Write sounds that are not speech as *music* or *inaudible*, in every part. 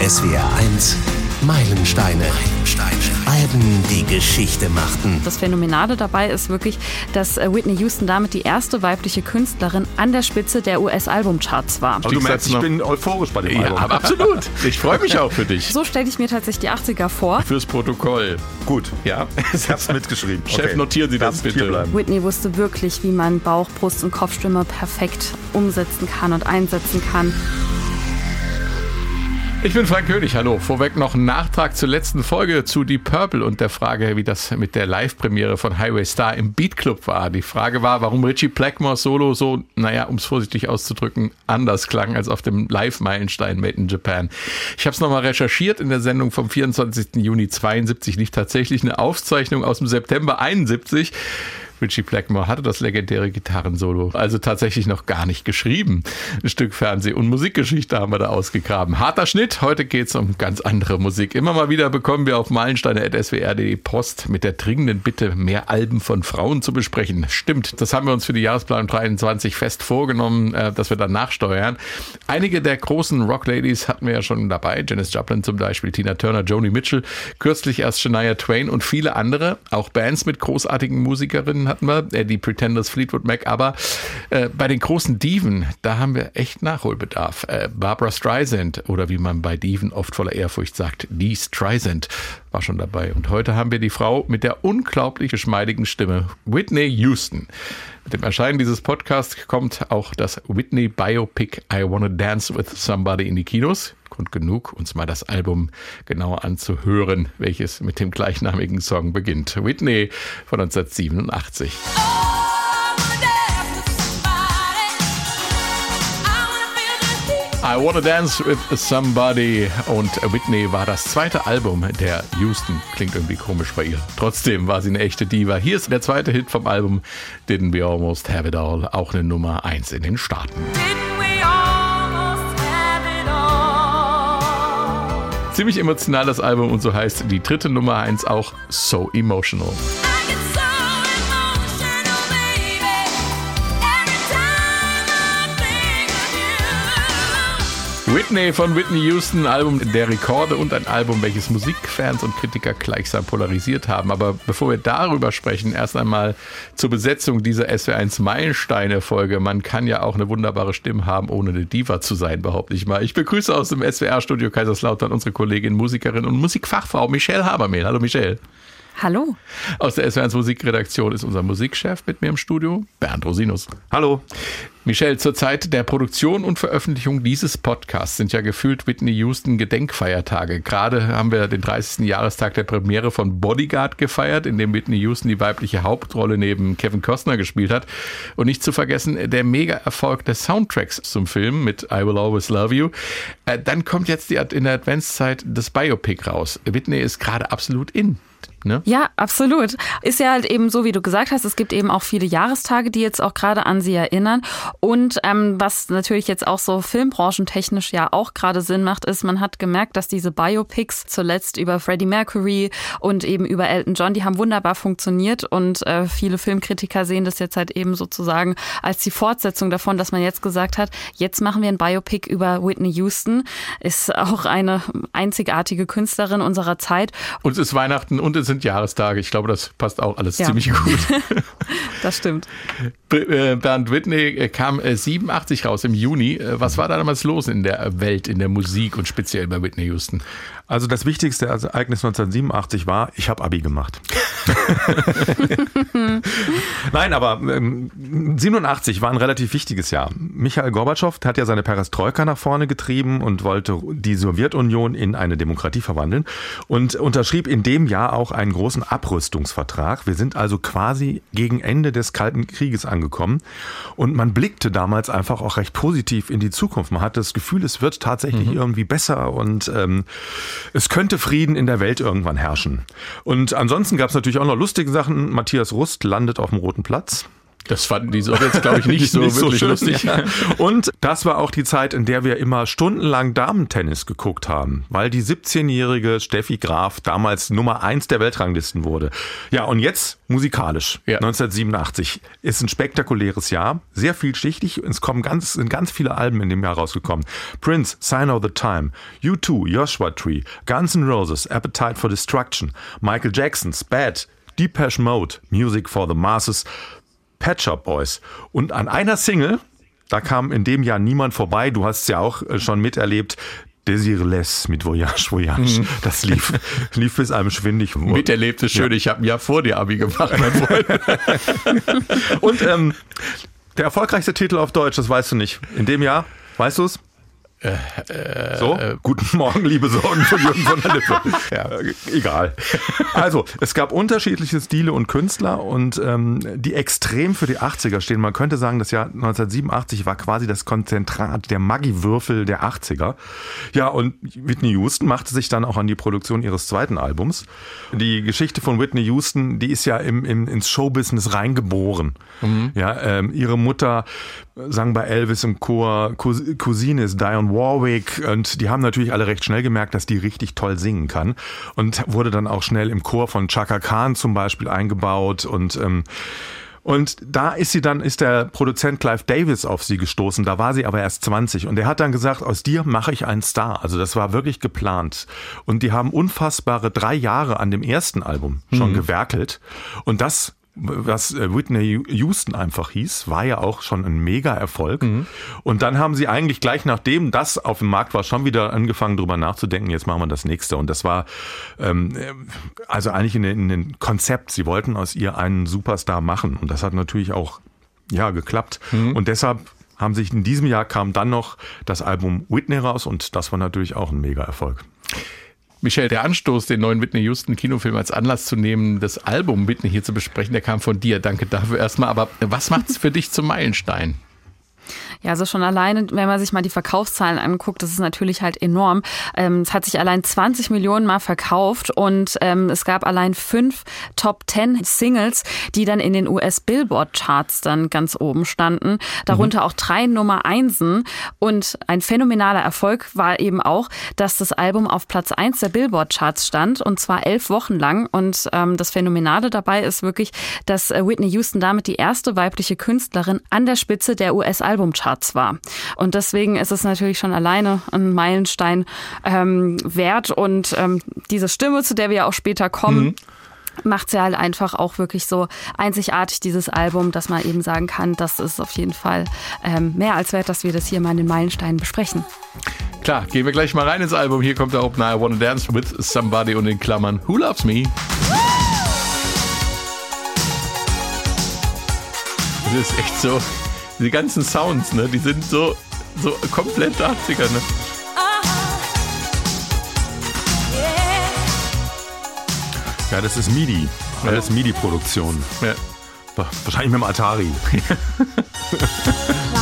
SWR 1 Meilensteine. Alben, die Geschichte machten. Das Phänomenale dabei ist wirklich, dass äh, Whitney Houston damit die erste weibliche Künstlerin an der Spitze der US-Albumcharts war. Also du merkst, ich bin euphorisch bei dem Ja, Album. aber absolut. *laughs* Ich freue mich auch für dich. So stelle ich mir tatsächlich die 80er vor. Fürs Protokoll. Gut, Ja. ich hab's mitgeschrieben. Chef, notieren Sie das Darf bitte. Whitney wusste wirklich, wie man Bauch, Brust und Kopfstimme perfekt umsetzen kann und einsetzen kann. Ich bin Frank König, hallo. Vorweg noch ein Nachtrag zur letzten Folge zu Deep Purple und der Frage, wie das mit der Live-Premiere von Highway Star im Beat Club war. Die Frage war, warum Richie Blackmore Solo so, naja, um es vorsichtig auszudrücken, anders klang als auf dem Live-Meilenstein Made in Japan. Ich habe es nochmal recherchiert. In der Sendung vom 24. Juni 72 lief tatsächlich eine Aufzeichnung aus dem September 71. Richie Blackmore hatte das legendäre Gitarrensolo also tatsächlich noch gar nicht geschrieben. Ein Stück Fernseh- und Musikgeschichte haben wir da ausgegraben. Harter Schnitt, heute geht's um ganz andere Musik. Immer mal wieder bekommen wir auf meilensteine.swr.de Post mit der dringenden Bitte, mehr Alben von Frauen zu besprechen. Stimmt, das haben wir uns für die Jahresplanung 23 fest vorgenommen, äh, dass wir dann nachsteuern. Einige der großen Rockladies hatten wir ja schon dabei, Janis Joplin zum Beispiel, Tina Turner, Joni Mitchell, kürzlich erst Shania Twain und viele andere, auch Bands mit großartigen Musikerinnen hatten wir, äh, die Pretenders, Fleetwood Mac, aber äh, bei den großen Diven, da haben wir echt Nachholbedarf. Äh, Barbara Streisand oder wie man bei Diven oft voller Ehrfurcht sagt, die Streisand war schon dabei. Und heute haben wir die Frau mit der unglaublich geschmeidigen Stimme, Whitney Houston. Mit dem Erscheinen dieses Podcasts kommt auch das Whitney Biopic I Wanna Dance with Somebody in die Kinos. Grund genug, uns mal das Album genauer anzuhören, welches mit dem gleichnamigen Song beginnt. Whitney von 1987. I Wanna Dance with Somebody und Whitney war das zweite Album der Houston. Klingt irgendwie komisch bei ihr. Trotzdem war sie eine echte Diva. Hier ist der zweite Hit vom Album Didn't We Almost Have It All, auch eine Nummer 1 in den Staaten. Ziemlich emotionales Album und so heißt die dritte Nummer 1 auch So Emotional. Whitney von Whitney Houston, Album der Rekorde und ein Album, welches Musikfans und Kritiker gleichsam polarisiert haben. Aber bevor wir darüber sprechen, erst einmal zur Besetzung dieser SW1 Meilensteine-Folge. Man kann ja auch eine wunderbare Stimme haben, ohne eine Diva zu sein, behaupte ich mal. Ich begrüße aus dem SWR-Studio Kaiserslautern unsere Kollegin, Musikerin und Musikfachfrau Michelle Habermehl. Hallo Michelle. Hallo. Aus der SW1 Musikredaktion ist unser Musikchef mit mir im Studio, Bernd Rosinus. Hallo. Michelle, zur Zeit der Produktion und Veröffentlichung dieses Podcasts sind ja gefühlt Whitney Houston Gedenkfeiertage. Gerade haben wir den 30. Jahrestag der Premiere von Bodyguard gefeiert, in dem Whitney Houston die weibliche Hauptrolle neben Kevin Costner gespielt hat. Und nicht zu vergessen, der Mega-Erfolg des Soundtracks zum Film mit I Will Always Love You. Äh, Dann kommt jetzt die, in der Adventszeit das Biopic raus. Whitney ist gerade absolut in. Ne? Ja, absolut. Ist ja halt eben so, wie du gesagt hast, es gibt eben auch viele Jahrestage, die jetzt auch gerade an sie erinnern. Und ähm, was natürlich jetzt auch so filmbranchentechnisch ja auch gerade Sinn macht, ist, man hat gemerkt, dass diese Biopics zuletzt über Freddie Mercury und eben über Elton John, die haben wunderbar funktioniert und äh, viele Filmkritiker sehen das jetzt halt eben sozusagen als die Fortsetzung davon, dass man jetzt gesagt hat, jetzt machen wir ein Biopic über Whitney Houston, ist auch eine einzigartige Künstlerin unserer Zeit. Und es ist Weihnachten und es sind Jahrestage. Ich glaube, das passt auch alles Ja. ziemlich gut. *laughs* Das stimmt. Äh, Bernd Whitney äh, kam äh, 87 raus im Juni. Äh, Was war da damals los in der Welt, in der Musik und speziell bei Whitney Houston? Also das wichtigste Ereignis 1987 war, ich habe Abi gemacht. *laughs* Nein, aber ähm, 87 war ein relativ wichtiges Jahr. Michael Gorbatschow hat ja seine Perestroika nach vorne getrieben und wollte die Sowjetunion in eine Demokratie verwandeln und unterschrieb in dem Jahr auch einen großen Abrüstungsvertrag. Wir sind also quasi gegen Ende des Kalten Krieges angekommen und man blickte damals einfach auch recht positiv in die Zukunft. Man hatte das Gefühl, es wird tatsächlich irgendwie besser und ähm, es könnte Frieden in der Welt irgendwann herrschen. Und ansonsten gab es natürlich auch noch lustige Sachen. Matthias Rust landet auf dem Roten Platz. Das fanden die Sowjets, glaube ich, *laughs* nicht so nicht wirklich schön, lustig. Ja. *laughs* Und das war auch die Zeit, in der wir immer stundenlang Damentennis geguckt haben, weil die 17-jährige Steffi Graf damals Nummer eins der Weltranglisten wurde. Ja, und jetzt musikalisch. Ja. 1987 ist ein spektakuläres Jahr, sehr vielschichtig. Es kommen ganz, sind ganz viele Alben in dem Jahr rausgekommen. Prince, Sign of the Time, U2, Joshua Tree, Guns N' Roses, Appetite for Destruction, Michael Jackson's Bad, Depeche Mode, Music for the Masses, Pet Shop Boys. Und an einer Single, da kam in dem Jahr niemand vorbei, du hast es ja auch äh, schon miterlebt, Desireless mit Voyage, Voyage. Das lief, *laughs* lief bis einem schwindig. Miterlebt ist schön. Ich habe ein Jahr vor dir Abi gemacht, mein Freund. *laughs* Und ähm, der erfolgreichste Titel auf Deutsch, das weißt du nicht. In dem Jahr, weißt du es? So, guten Morgen, liebe Sorgen von Jürgen von der Lippe. *laughs* Ja, äh, egal. Also, es gab unterschiedliche Stile und Künstler und ähm, die extrem für die 80er stehen. Man könnte sagen, das Jahr 1987 war quasi das Konzentrat der Maggi-Würfel der 80er. Ja, und Whitney Houston machte sich dann auch an die Produktion ihres zweiten Albums. Die Geschichte von Whitney Houston, die ist ja im, im, ins Showbusiness reingeboren. Ja, ähm, ihre Mutter sang bei Elvis im Chor, Cous- Cousine ist Dionne Warwick und die haben natürlich alle recht schnell gemerkt, dass die richtig toll singen kann und wurde dann auch schnell im Chor von Chaka Khan zum Beispiel eingebaut und ähm, und da ist sie dann, ist der Produzent Clive Davis auf sie gestoßen. Da war sie aber erst 20. Und er hat dann gesagt, aus dir mache ich einen Star. Also das war wirklich geplant. Und die haben unfassbare drei Jahre an dem ersten Album schon gewerkelt. Und das was äh, Whitney Houston einfach hieß, war ja auch schon ein Mega-Erfolg. Und dann haben sie eigentlich gleich nachdem das auf dem Markt war, schon wieder angefangen drüber nachzudenken, jetzt machen wir das nächste. Und das war ähm, äh, also eigentlich in den, in den Konzept. Sie wollten aus ihr einen Superstar machen. Und das hat natürlich auch ja geklappt. Und deshalb haben sich in diesem Jahr kam dann noch das Album Whitney raus und das war natürlich auch ein Mega-Erfolg. Michelle, der Anstoß, den neuen Whitney Houston Kinofilm als Anlass zu nehmen, das Album Whitney hier zu besprechen, der kam von dir. Danke dafür erstmal. Aber was macht es für dich zum Meilenstein? Ja, also schon alleine, wenn man sich mal die Verkaufszahlen anguckt, das ist natürlich halt enorm. Ähm, es hat sich allein 20 Millionen Mal verkauft und ähm, es gab allein fünf Top 10 Singles, die dann in den US Billboard Charts dann ganz oben standen. Darunter auch drei Nummer Einsen und ein phänomenaler Erfolg war eben auch, dass das Album auf Platz 1 der Billboard Charts stand und zwar elf Wochen lang. Und ähm, das Phänomenale dabei ist wirklich, dass äh, Whitney Houston damit die erste weibliche Künstlerin an der Spitze der US Albumcharts war. Und deswegen ist es natürlich schon alleine ein Meilenstein ähm, wert. Und ähm, diese Stimme, zu der wir ja auch später kommen, macht sie halt einfach auch wirklich so einzigartig, dieses Album, dass man eben sagen kann, das ist auf jeden Fall ähm, mehr als wert, dass wir das hier mal in den Meilensteinen besprechen. Klar, gehen wir gleich mal rein ins Album. Hier kommt der Opener I Wanna Dance with Somebody und in Klammern Who Loves Me. Das ist echt so, diese ganzen Sounds, ne, die sind so, so komplett 80er, ne? Ja, das ist MIDI. Alles MIDI-Produktion. Ja. Wahrscheinlich mit dem Atari. *laughs*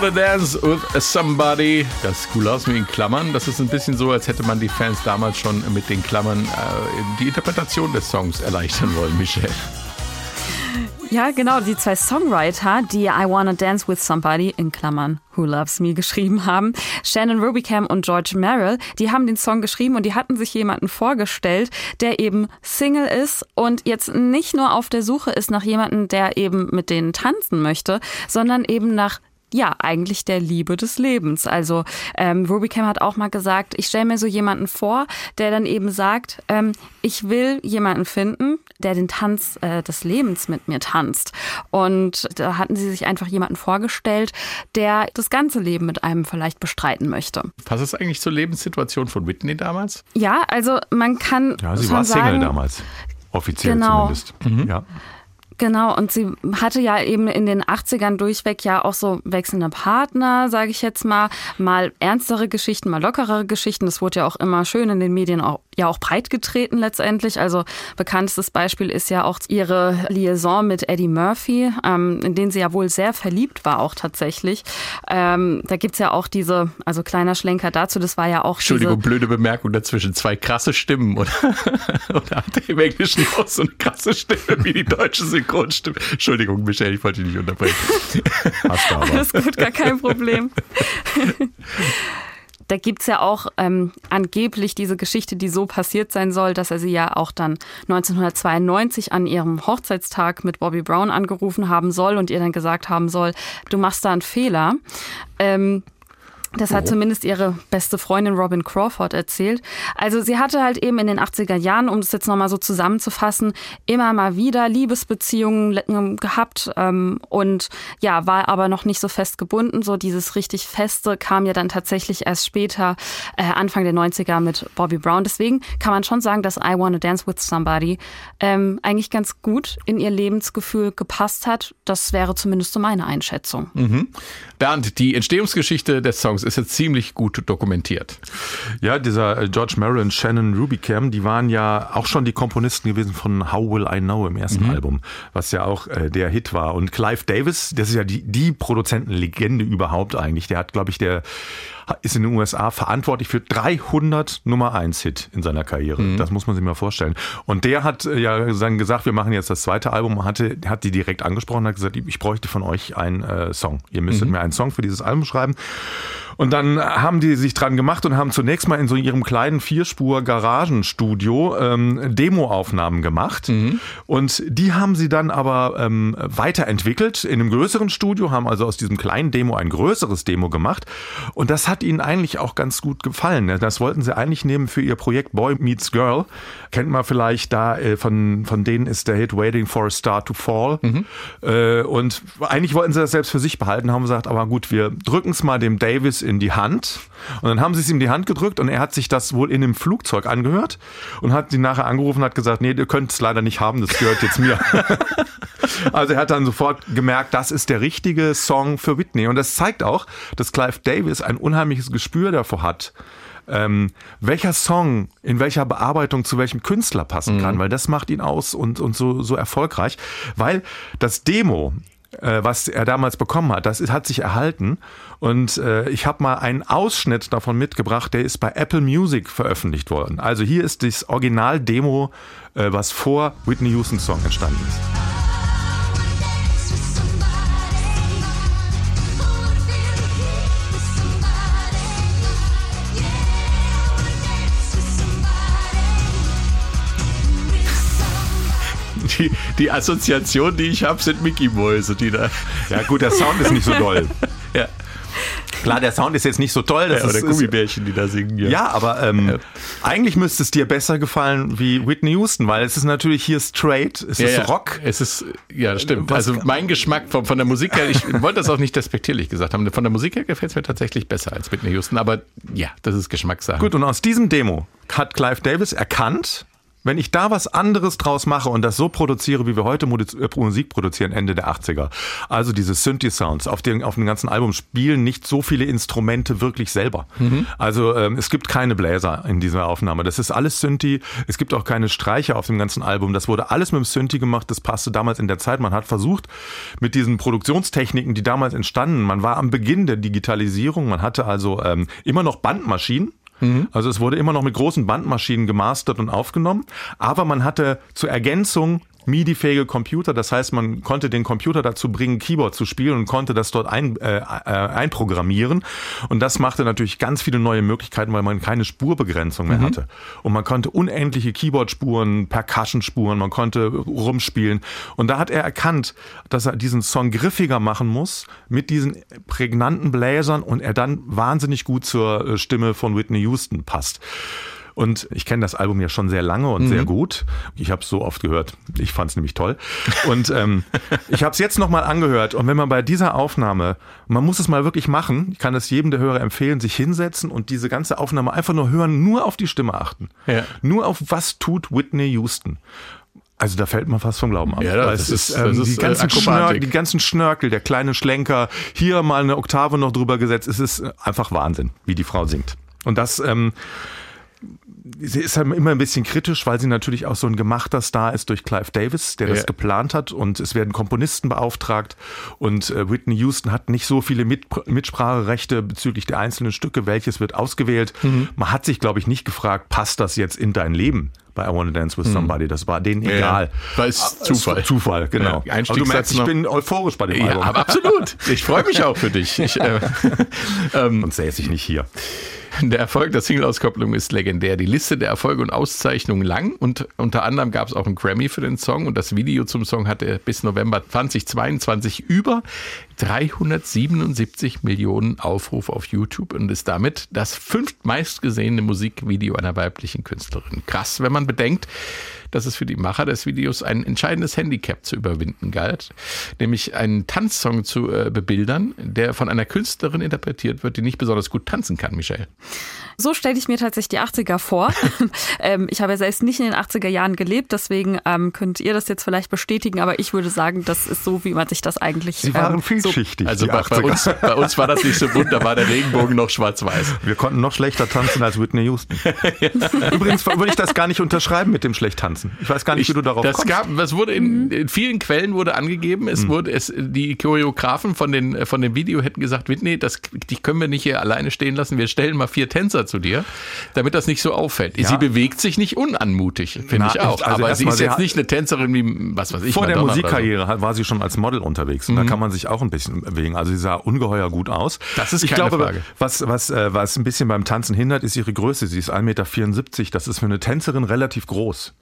Wanna Dance with Somebody. Das Cool House Me in Klammern. Das ist ein bisschen so, als hätte man die Fans damals schon mit den Klammern äh, die Interpretation des Songs erleichtern wollen, Michelle. Ja, genau, die zwei Songwriter, die I Wanna Dance with Somebody in Klammern Who Loves Me geschrieben haben, Shannon Rubicam und George Merrill, die haben den Song geschrieben und die hatten sich jemanden vorgestellt, der eben Single ist und jetzt nicht nur auf der Suche ist nach jemandem, der eben mit denen tanzen möchte, sondern eben nach ja, eigentlich der Liebe des Lebens. Also ähm, Rubicam hat auch mal gesagt, ich stelle mir so jemanden vor, der dann eben sagt, ähm, ich will jemanden finden, der den Tanz äh, des Lebens mit mir tanzt. Und da hatten sie sich einfach jemanden vorgestellt, der das ganze Leben mit einem vielleicht bestreiten möchte. Was ist eigentlich zur Lebenssituation von Whitney damals? Ja, also man kann Ja, sie schon war Single sagen, damals. Offiziell Genau. zumindest. Ja. Genau, und sie hatte ja eben in den 80ern durchweg ja auch so wechselnde Partner, sage ich jetzt mal. Mal ernstere Geschichten, mal lockerere Geschichten. Das wurde ja auch immer schön in den Medien auch, ja auch breit getreten letztendlich. Also bekanntestes Beispiel ist ja auch ihre Liaison mit Eddie Murphy, ähm, in den sie ja wohl sehr verliebt war auch tatsächlich. Ähm, da gibt's ja auch diese, also kleiner Schlenker dazu, das war ja auch Entschuldigung, blöde Bemerkung dazwischen. Zwei krasse Stimmen, oder? *laughs* oder hat er im Englischen auch so eine krasse Stimme wie die deutsche Synchronstimme? Entschuldigung, Michelle, ich wollte dich nicht unterbrechen. *laughs* Hast du aber. Alles gut, gar kein Problem. *laughs* Da gibt's ja auch ähm, angeblich diese Geschichte, die so passiert sein soll, dass er sie ja auch dann 1992 an ihrem Hochzeitstag mit Bobby Brown angerufen haben soll und ihr dann gesagt haben soll, du machst da einen Fehler. Ähm, das hat zumindest ihre beste Freundin Robin Crawford erzählt. Also sie hatte halt eben in den 80er Jahren, um das jetzt nochmal so zusammenzufassen, immer mal wieder Liebesbeziehungen gehabt ähm, und ja, war aber noch nicht so fest gebunden. So dieses richtig Feste kam ja dann tatsächlich erst später, äh, Anfang der 90er mit Bobby Brown. Deswegen kann man schon sagen, dass I Wanna Dance With Somebody ähm, eigentlich ganz gut in ihr Lebensgefühl gepasst hat. Das wäre zumindest so meine Einschätzung. Bernd, die Entstehungsgeschichte des Songs ist jetzt ziemlich gut dokumentiert. Ja, dieser äh, George Marin, Shannon Rubicam, die waren ja auch schon die Komponisten gewesen von How Will I Know im ersten Album, was ja auch äh, der Hit war. Und Clive Davis, das ist ja die, die Produzentenlegende überhaupt eigentlich. Der hat, glaube ich, der ist in den USA verantwortlich für 300 Nummer 1 Hit in seiner Karriere. Das muss man sich mal vorstellen. Und der hat äh, ja dann gesagt, wir machen jetzt das zweite Album, hatte, hat die direkt angesprochen, hat gesagt, ich bräuchte von euch einen äh, Song. Ihr müsstet mir einen Song für dieses Album schreiben. Und dann haben die sich dran gemacht und haben zunächst mal in so ihrem kleinen Vierspur-Garagenstudio ähm, Demoaufnahmen gemacht. Und die haben sie dann aber ähm, weiterentwickelt in einem größeren Studio, haben also aus diesem kleinen Demo ein größeres Demo gemacht. Und das hat ihnen eigentlich auch ganz gut gefallen. Das wollten sie eigentlich nehmen für ihr Projekt Boy Meets Girl. Kennt man vielleicht da, äh, von, von denen ist der Hit Waiting for a Star to Fall. Äh, und eigentlich wollten sie das selbst für sich behalten, haben gesagt, aber gut, wir drücken es mal dem Davis in die Hand. Und dann haben sie es ihm in die Hand gedrückt und er hat sich das wohl in einem Flugzeug angehört und hat sie nachher angerufen und hat gesagt, nee, ihr könnt es leider nicht haben, das gehört jetzt mir. *laughs* also er hat dann sofort gemerkt, das ist der richtige Song für Whitney. Und das zeigt auch, dass Clive Davis ein unheimliches Gespür davor hat, ähm, welcher Song in welcher Bearbeitung zu welchem Künstler passen kann, weil das macht ihn aus und, und so, so erfolgreich. Weil das Demo, was er damals bekommen hat, das hat sich erhalten. Und äh, ich habe mal einen Ausschnitt davon mitgebracht, der ist bei Apple Music veröffentlicht worden. Also hier ist das Original-Demo, äh, was vor Whitney Houston Song entstanden ist. Die, die Assoziation, die ich habe, sind Mickey-Mäuse, die da. Ja gut, der Sound ist nicht so doll. *laughs* Ja. Klar, der Sound ist jetzt nicht so toll. Das Ja, oder ist, ist, Gummibärchen, die da singen. ja, aber ähm, eigentlich müsste es dir besser gefallen wie Whitney Houston, weil es ist natürlich hier straight, es ist ja. Rock. Es ist, ja, das stimmt. Was- also mein Geschmack von, von der Musik her, ich wollte das auch nicht despektierlich gesagt haben, von der Musik her gefällt es mir tatsächlich besser als Whitney Houston, aber ja, das ist Geschmackssache. Gut, und aus diesem Demo hat Clive Davis erkannt, wenn ich da was anderes draus mache und das so produziere, wie wir heute äh, Musik produzieren, Ende der 80er, also diese Synthi-Sounds, auf, den, auf dem ganzen Album spielen nicht so viele Instrumente wirklich selber. Also ähm, es gibt keine Bläser in dieser Aufnahme. Das ist alles Synthi. Es gibt auch keine Streicher auf dem ganzen Album. Das wurde alles mit dem Synthi gemacht. Das passte damals in der Zeit. Man hat versucht, mit diesen Produktionstechniken, die damals entstanden, man war am Beginn der Digitalisierung. Man hatte also ähm, immer noch Bandmaschinen. Also es wurde immer noch mit großen Bandmaschinen gemastert und aufgenommen, aber man hatte zur Ergänzung MIDI-fähige Computer, das heißt, man konnte den Computer dazu bringen, Keyboard zu spielen und konnte das dort ein, äh, äh, einprogrammieren. Und das machte natürlich ganz viele neue Möglichkeiten, weil man keine Spurbegrenzung mehr hatte. Und man konnte unendliche Keyboard-Spuren, Percussion-Spuren, man konnte rumspielen. Und da hat er erkannt, dass er diesen Song griffiger machen muss mit diesen prägnanten Bläsern und er dann wahnsinnig gut zur äh, Stimme von Whitney Houston passt. Und ich kenne das Album ja schon sehr lange und sehr gut. Ich habe es so oft gehört. Ich fand es nämlich toll. Und ähm, *laughs* ich habe es jetzt nochmal angehört. Und wenn man bei dieser Aufnahme, man muss es mal wirklich machen, ich kann es jedem der Hörer empfehlen, sich hinsetzen und diese ganze Aufnahme einfach nur hören, nur auf die Stimme achten. Ja. Nur auf was tut Whitney Houston. Also da fällt man fast vom Glauben ab. Ja, das es ist- ähm, das ist, die, äh, ganzen Schnörkel, die ganzen Schnörkel, der kleine Schlenker, hier mal eine Oktave noch drüber gesetzt. Es ist einfach Wahnsinn, wie die Frau singt. Und das ähm, sie ist halt immer ein bisschen kritisch, weil sie natürlich auch so ein gemachter Star ist durch Clive Davis, der Ja. das geplant hat und es werden Komponisten beauftragt und äh, Whitney Houston hat nicht so viele Mit Mitspracherechte bezüglich der einzelnen Stücke, welches wird ausgewählt. Mhm. Man hat sich, glaube ich, nicht gefragt, passt das jetzt in dein Leben? Bei I Wanna Dance with Somebody, das war denen Mhm. Ja, egal. weil es Ah, Zufall. Zufall, genau. Ja, aber du merkst, ich bin euphorisch bei dem Ja, Album. absolut. Ich freue mich auch für dich. Ich, äh, *laughs* ähm, Sonst säße ich nicht hier. Der Erfolg der Single-Auskopplung ist legendär. Die Liste der Erfolge und Auszeichnungen lang und unter anderem gab es auch einen Grammy für den Song und das Video zum Song hatte bis November 2022 über 377 Millionen Aufrufe auf YouTube und ist damit das fünftmeistgesehene Musikvideo einer weiblichen Künstlerin. Krass, wenn man bedenkt, dass es für die Macher des Videos ein entscheidendes Handicap zu überwinden galt, nämlich einen Tanzsong zu äh, bebildern, der von einer Künstlerin interpretiert wird, die nicht besonders gut tanzen kann, Michelle. So stelle ich mir tatsächlich die 80er vor. *laughs* ähm, ich habe ja selbst nicht in den 80er Jahren gelebt, deswegen ähm, könnt ihr das jetzt vielleicht bestätigen, aber ich würde sagen, das ist so, wie man sich das eigentlich Sie waren ähm, so vielschichtig, Also die bei, bei, 80er. uns, bei uns war das nicht so bunt, da war der Regenbogen noch schwarz-weiß. Wir konnten noch schlechter tanzen als Whitney Houston. *laughs* Übrigens würde ich das gar nicht unterschreiben mit dem schlecht tanzen. Ich weiß gar nicht, wie du darauf das kommst. gab, das wurde in, in vielen Quellen wurde angegeben. Mhm. Es wurde es die Choreografen von den von dem Video hätten gesagt, Whitney, das die können wir nicht hier alleine stehen lassen. Wir stellen mal vier Tänzer zu dir, damit das nicht so auffällt. Ja. Sie bewegt sich nicht unanmutig, finde ich auch. also Aber sie ist sie jetzt hat- nicht eine Tänzerin wie was weiß ich. Vor der Madonna so. Musikkarriere hat- war sie schon als Model unterwegs. Und da kann man sich auch ein bisschen bewegen. Also sie sah ungeheuer gut aus. Das ist ich keine glaube, Frage. Was, was, äh, was ein bisschen beim Tanzen hindert, ist ihre Größe. Sie ist 1,74 Meter. Das ist für eine Tänzerin relativ groß.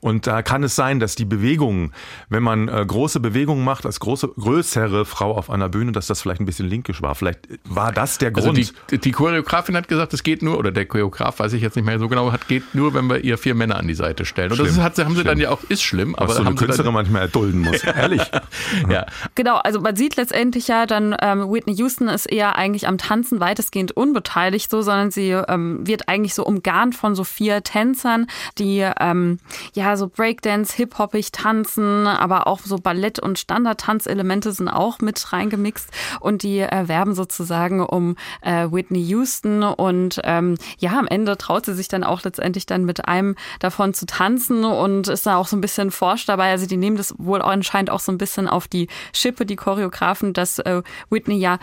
Und da kann es sein, dass die Bewegungen, wenn man äh, große Bewegungen macht, als große, größere Frau auf einer Bühne, dass das vielleicht ein bisschen linkisch war. Vielleicht war das der Also Grund. die, die Choreografin hat gesagt, es geht nur, oder der Choreograf, weiß ich jetzt nicht mehr so genau, hat geht nur, wenn wir ihr vier Männer an die Seite stellen. Und das Schlimm. ist, hat, haben sie dann Schlimm. ja auch, ist schlimm, aber was so eine haben sie Künstlerin dann, manchmal erdulden muss. *laughs* Ehrlich. *laughs* ja. Genau, also man sieht letztendlich ja dann, ähm, Whitney Houston ist eher eigentlich am Tanzen weitestgehend unbeteiligt so, sondern sie ähm, wird eigentlich so umgarnt von so vier Tänzern, die ähm, ja so Breakdance, Hip-Hoppig tanzen, aber auch so Ballett- und Standard-Tanzelemente sind auch mit reingemixt und die äh, werben sozusagen um äh, Whitney Houston und ähm, ja, am Ende traut sie sich dann auch letztendlich dann mit einem davon zu tanzen und ist da auch so ein bisschen forscht dabei. Also die nehmen das wohl anscheinend auch so ein bisschen auf die Schippe, die Choreografen, dass äh, Whitney ja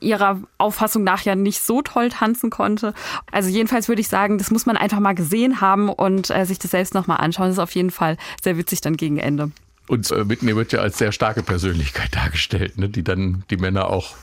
ihrer Auffassung nach ja nicht so toll tanzen konnte. Also jedenfalls würde ich sagen, das muss man einfach mal gesehen haben und äh, sich das selbst nochmal anschauen. Das ist auf jeden Fall sehr witzig dann gegen Ende. Und äh, Whitney wird ja als sehr starke Persönlichkeit dargestellt, ne, die dann die Männer auch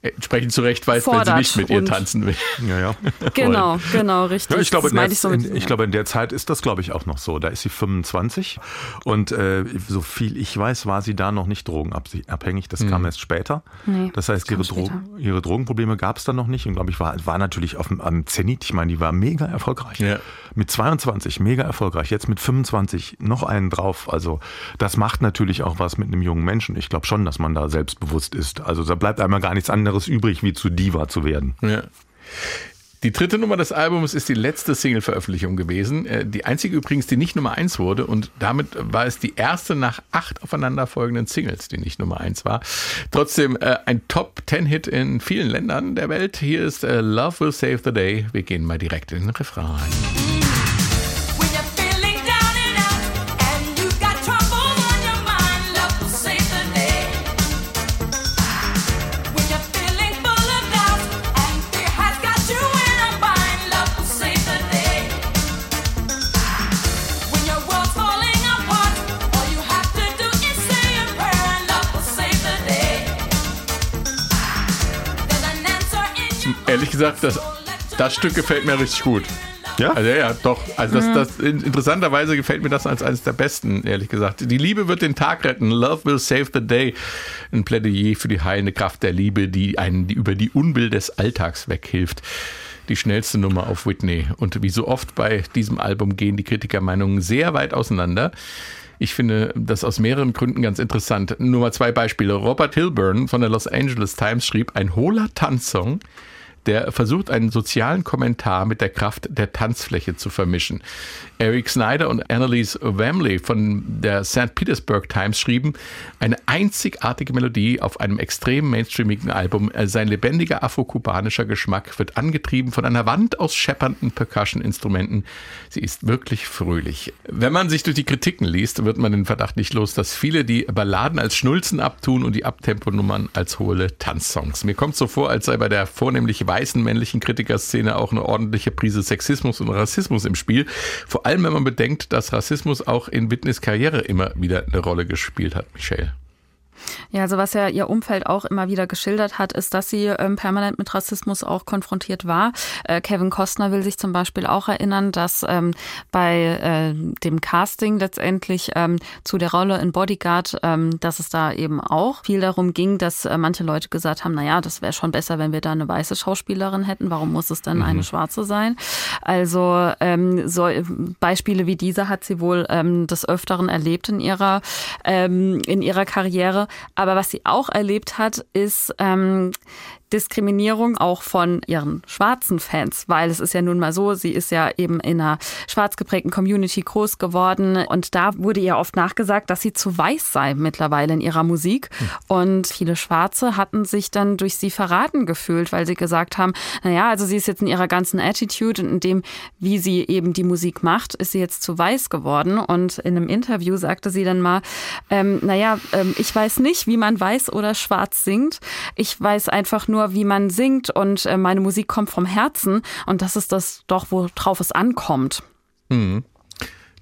entsprechend zurechtweist, wenn sie nicht mit ihr tanzen will. Ja, ja. *laughs* Genau, genau, richtig. Ja, ich glaube, der, ich so in, ich glaube, in der Zeit ist das, glaube ich, auch noch so. Da ist sie 25 und äh, so viel ich weiß, war sie da noch nicht drogenabhängig. Das kam erst später. Nee, das heißt, das ihre, später. Drogen, ihre Drogenprobleme gab es dann noch nicht. Und glaube ich, war, war natürlich auf dem, am Zenit. Ich meine, die war mega erfolgreich. Ja. Mit 22 mega erfolgreich. Jetzt mit 25 noch einen drauf. Also das macht natürlich auch was mit einem jungen Menschen. Ich glaube schon, dass man da selbstbewusst ist. Also da bleibt einmal gar nichts anderes übrig, wie zu Diva zu werden. Ja. Die dritte Nummer des Albums ist die letzte Single-Veröffentlichung gewesen. Äh, Die einzige übrigens, die nicht Nummer eins wurde. Und damit war es die erste nach acht aufeinanderfolgenden Singles, die nicht Nummer eins war. Trotzdem äh, ein Top-Ten-Hit in vielen Ländern der Welt. Hier ist äh, Love Will Save the Day. Wir gehen mal direkt in den Refrain. Gesagt, das, das Stück gefällt mir richtig gut. Ja? Also ja, ja, doch. Also das, das in- interessanterweise gefällt mir das als eines der besten, ehrlich gesagt. Die Liebe wird den Tag retten. Love will save the day. Ein Plädoyer für die heilende Kraft der Liebe, die einen die über die Unbill des Alltags weghilft. Die schnellste Nummer auf Whitney. Und wie so oft bei diesem Album gehen die Kritikermeinungen sehr weit auseinander. Ich finde das aus mehreren Gründen ganz interessant. Nur mal zwei Beispiele. Robert Hilburn von der Los Angeles Times schrieb, ein hohler Tanzsong, der versucht, einen sozialen Kommentar mit der Kraft der Tanzfläche zu vermischen. Eric Snyder und Annalise Wamley von der St. Petersburg Times schrieben, eine einzigartige Melodie auf einem extrem mainstreamigen Album. Sein lebendiger afro-kubanischer Geschmack wird angetrieben von einer Wand aus scheppernden Percussion-Instrumenten. Sie ist wirklich fröhlich. Wenn man sich durch die Kritiken liest, wird man den Verdacht nicht los, dass viele die Balladen als Schnulzen abtun und die Abtemponummern als hohle Tanzsongs. Mir kommt so vor, als sei bei der vornehmlich weißen männlichen Kritikerszene auch eine ordentliche Prise Sexismus und Rassismus im Spiel. Vor allem, wenn man bedenkt, dass Rassismus auch in Whitneys Karriere immer wieder eine Rolle gespielt hat, Michelle. Ja, also was ja ihr Umfeld auch immer wieder geschildert hat, ist, dass sie ähm, permanent mit Rassismus auch konfrontiert war. Äh, Kevin Costner will sich zum Beispiel auch erinnern, dass ähm, bei äh, dem Casting letztendlich ähm, zu der Rolle in Bodyguard, ähm, dass es da eben auch viel darum ging, dass äh, manche Leute gesagt haben, naja, das wäre schon besser, wenn wir da eine weiße Schauspielerin hätten. Warum muss es denn eine schwarze sein? Also ähm, so Beispiele wie diese hat sie wohl ähm, des Öfteren erlebt in ihrer in ihrer Karriere. Aber was sie auch erlebt hat, ist ähm, Diskriminierung auch von ihren schwarzen Fans, weil es ist ja nun mal so, sie ist ja eben in einer schwarz geprägten Community groß geworden und da wurde ihr oft nachgesagt, dass sie zu weiß sei mittlerweile in ihrer Musik. Und viele Schwarze hatten sich dann durch sie verraten gefühlt, weil sie gesagt haben, naja, also sie ist jetzt in ihrer ganzen Attitude und in dem, wie sie eben die Musik macht, ist sie jetzt zu weiß geworden. Und in einem Interview sagte sie dann mal, ähm, naja, ähm, ich weiß nicht, wie man weiß oder schwarz singt, ich weiß einfach nur, wie man singt und äh, meine Musik kommt vom Herzen und das ist das doch, worauf es ankommt.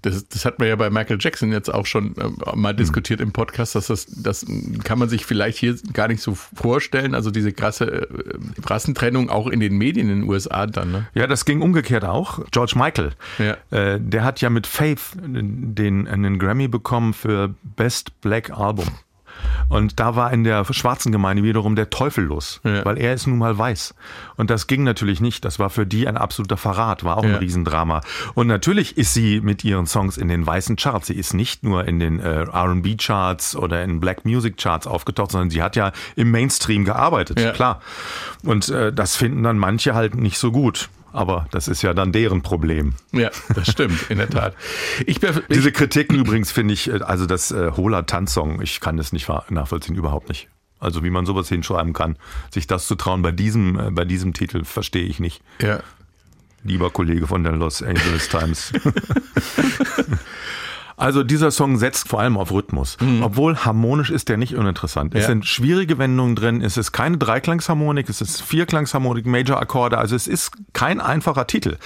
Das, das hat man ja bei Michael Jackson jetzt auch schon äh, mal diskutiert im Podcast, dass das, das kann man sich vielleicht hier gar nicht so vorstellen. Also diese krasse äh, Rassentrennung auch in den Medien in den USA dann. Ne? Ja, das ging umgekehrt auch. George Michael, Ja. äh, der hat ja mit Faith den, einen Grammy bekommen für Best Black Album. Und da war in der schwarzen Gemeinde wiederum der Teufel los, Ja. weil er ist nun mal weiß. Und das ging natürlich nicht. Das war für die ein absoluter Verrat, war auch ein Ja. Riesendrama. Und natürlich ist sie mit ihren Songs in den weißen Charts. Sie ist nicht nur in den äh, R&B-Charts oder in Black Music Charts aufgetaucht, sondern sie hat ja im Mainstream gearbeitet, Ja. klar. Und äh, das finden dann manche halt nicht so gut. Aber das ist ja dann deren Problem. Ja, das stimmt, in der Tat. Ich, Diese Kritiken übrigens finde ich, äh, also das äh, Hohler Tanzsong, ich kann das nicht nachvollziehen, überhaupt nicht. Also wie man sowas hinschreiben kann, sich das zu trauen bei diesem, äh, bei diesem Titel, verstehe ich nicht. ja. Lieber Kollege von der Los Angeles Times. *laughs* Also dieser Song setzt vor allem auf Rhythmus. Obwohl harmonisch ist der nicht uninteressant. Es Ja. sind schwierige Wendungen drin. Es ist keine Dreiklangsharmonik, es ist Vierklangsharmonik, Major-Akkorde. Also es ist kein einfacher Titel.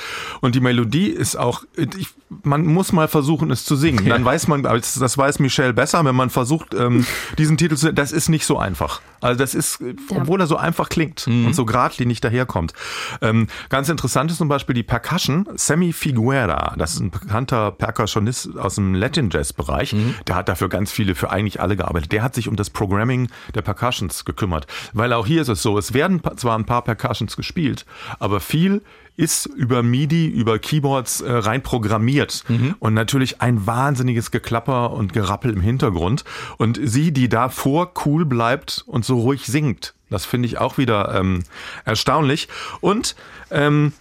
Und die Melodie ist auch, ich, man muss mal versuchen, es zu singen. Dann weiß man, das weiß Michelle besser, wenn man versucht, ähm, *laughs* diesen Titel zu, das ist nicht so einfach. Also das ist, obwohl er so einfach klingt und so geradlinig daherkommt. Ähm, ganz interessant ist zum Beispiel die Percussion. Sammy Figuera, das ist ein bekannter Percussionist aus dem Latin Jazz Bereich. Der hat dafür ganz viele, für eigentlich alle gearbeitet. Der hat sich um das Programming der Percussions gekümmert. Weil auch hier ist es so, es werden zwar ein paar Percussions gespielt, aber viel ist über MIDI, über Keyboards äh, rein programmiert. Und natürlich ein wahnsinniges Geklapper und Gerappel im Hintergrund. Und sie, die davor cool bleibt und so ruhig singt. Das finde ich auch wieder ähm, erstaunlich. Und ähm,